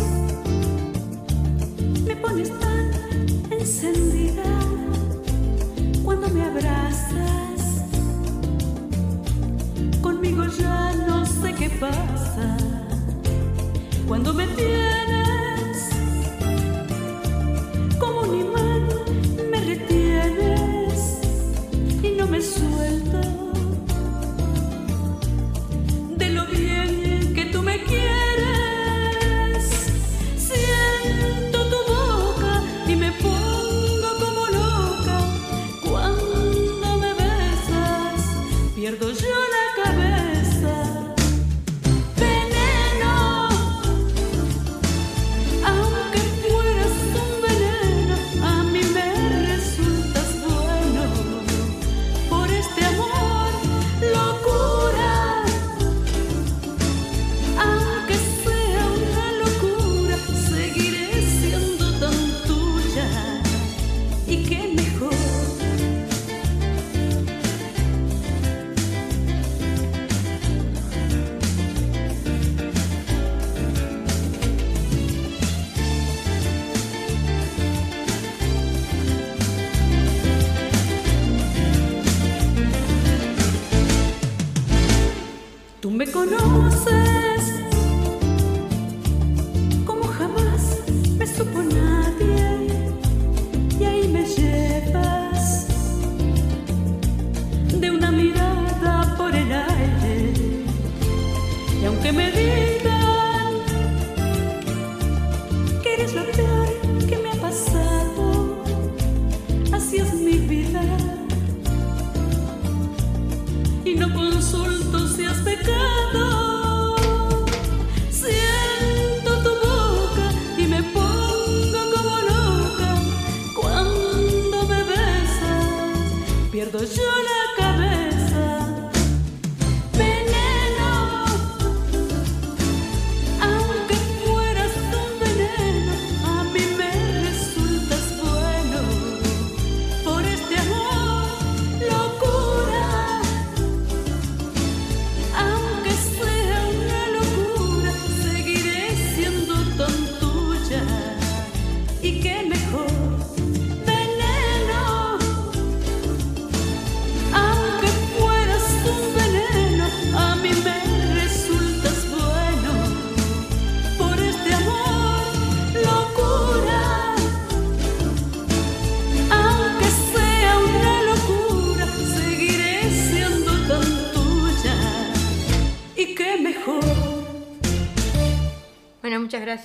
me pones tan encendida. Cuando me abrazas, conmigo ya no sé qué pasa. Cuando me tienes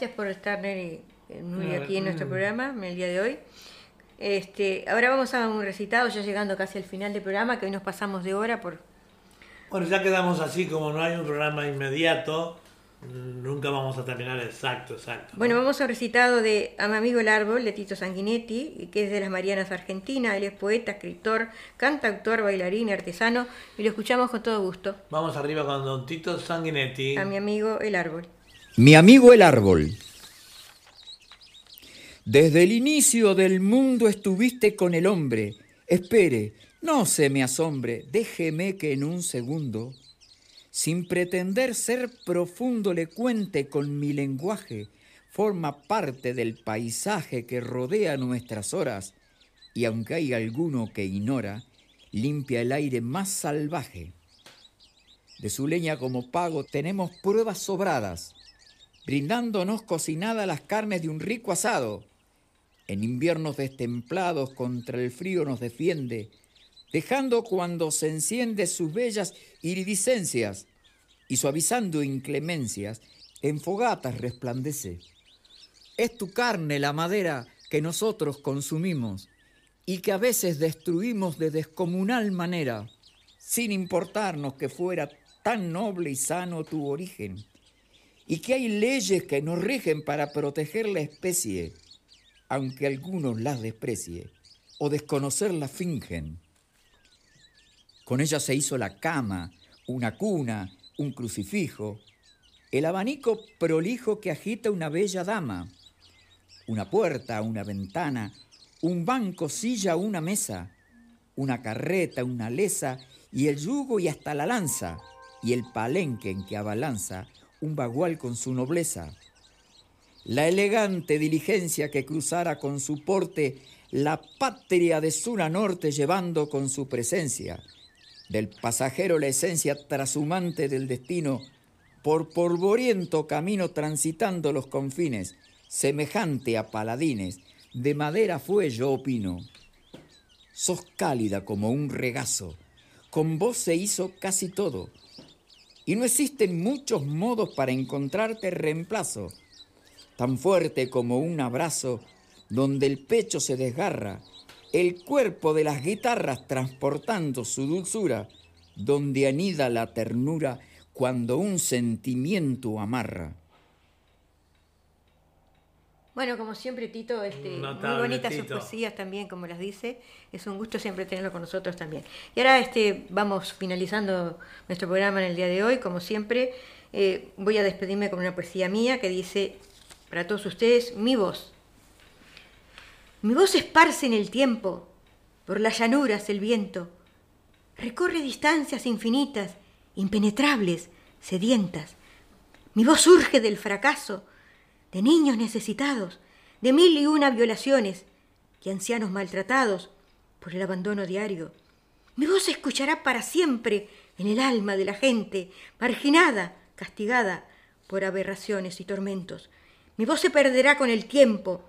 gracias por estar Neri, eh, Nuria, aquí en nuestro programa en el día de hoy. Este, ahora vamos a un recitado, ya llegando casi al final del programa, que hoy nos pasamos de hora por... Bueno, ya quedamos así, como no hay un programa inmediato, nunca vamos a terminar exacto, exacto. ¿no? Bueno, vamos a un recitado de A mi amigo el árbol, de Tito Sanguinetti, que es de las Marianas Argentina. Él es poeta, escritor, cantautor, bailarín, artesano, y lo escuchamos con todo gusto. Vamos arriba con Don Tito Sanguinetti. A mi amigo el árbol. Mi amigo el árbol. Desde el inicio del mundo estuviste con el hombre. Espere, no se me asombre, déjeme que en un segundo, sin pretender ser profundo, le cuente con mi lenguaje, forma parte del paisaje que rodea nuestras horas, y aunque hay alguno que ignora, limpia el aire más salvaje. De su leña como pago tenemos pruebas sobradas, brindándonos cocinadas las carnes de un rico asado. En inviernos destemplados contra el frío nos defiende, dejando cuando se enciende sus bellas iridiscencias y suavizando inclemencias, en fogatas resplandece. Es tu carne la madera que nosotros consumimos y que a veces destruimos de descomunal manera, sin importarnos que fuera tan noble y sano tu origen, y que hay leyes que nos rigen para proteger la especie, aunque algunos las desprecie o desconocerla fingen. Con ella se hizo la cama, una cuna, un crucifijo, el abanico prolijo que agita una bella dama, una puerta, una ventana, un banco, silla, una mesa, una carreta, una lesa, y el yugo y hasta la lanza, y el palenque en que abalanza un bagual con su nobleza. La elegante diligencia que cruzara con su porte la patria de sur a norte llevando con su presencia, del pasajero la esencia trashumante del destino, por polvoriento camino transitando los confines, semejante a paladines, de madera fue, yo opino. Sos cálida como un regazo, con vos se hizo casi todo, y no existen muchos modos para encontrarte reemplazo, tan fuerte como un abrazo donde el pecho se desgarra, el cuerpo de las guitarras transportando su dulzura, donde anida la ternura cuando un sentimiento amarra. Bueno, como siempre, Tito, este, muy bonitas sus poesías también, como las dice. Es un gusto siempre tenerlo con nosotros también. Y ahora este, vamos finalizando nuestro programa en el día de hoy. Como siempre, eh, voy a despedirme con una poesía mía que dice, para todos ustedes, mi voz. Mi voz esparce en el tiempo, por las llanuras el viento. Recorre distancias infinitas, impenetrables, sedientas. Mi voz surge del fracaso, de niños necesitados, de mil y una violaciones, de ancianos maltratados por el abandono diario. Mi voz se escuchará para siempre en el alma de la gente, marginada, castigada por aberraciones y tormentos. Mi voz se perderá con el tiempo,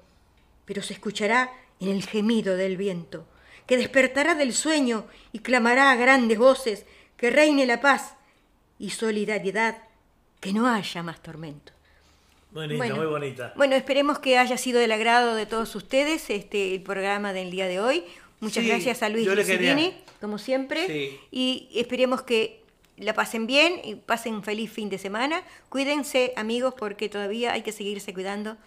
pero se escuchará en el gemido del viento, que despertará del sueño y clamará a grandes voces que reine la paz y solidaridad, que no haya más tormentos. Bueno. muy bonita. Bueno, esperemos que haya sido del agrado de todos ustedes este el programa del día de hoy. Muchas Sí, gracias a Luis yo Licidini, como siempre. Sí. Y esperemos que la pasen bien y pasen un feliz fin de semana. Cuídense, amigos, porque todavía hay que seguirse cuidando,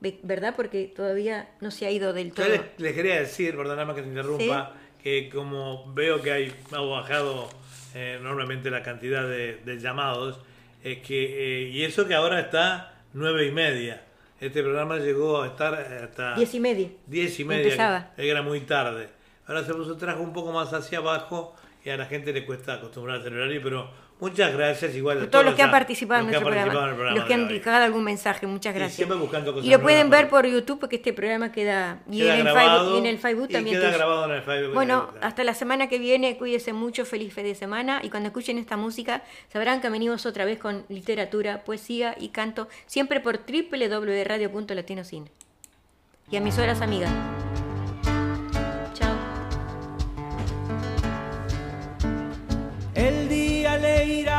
ve- ¿verdad? Porque todavía no se ha ido del Yo todo. les, les quería decir, perdóname que te interrumpa, que como veo que hay, ha bajado eh, enormemente la cantidad de, de llamados, es que, eh, y eso que ahora está nueve y media. Este programa llegó a estar hasta Diez y media. diez y media, Empezaba. que era muy tarde. Ahora se puso trajo un poco más hacia abajo y a la gente le cuesta acostumbrarse al horario, pero muchas gracias igual a todos los que han participado en nuestro programa, participado en el programa los que han dejado algún mensaje, muchas Y gracias. siempre buscando cosas Y lo pueden ver por YouTube porque este programa queda y, Queda en, el grabado Facebook, y en el Facebook y también. queda tuyo. grabado en el Facebook. Bueno, hasta la semana que viene, cuídense mucho, feliz fin de semana y cuando escuchen esta música sabrán que venimos otra vez con literatura, poesía y canto, siempre por www.radio.latinocine. Y a mis horas amigas.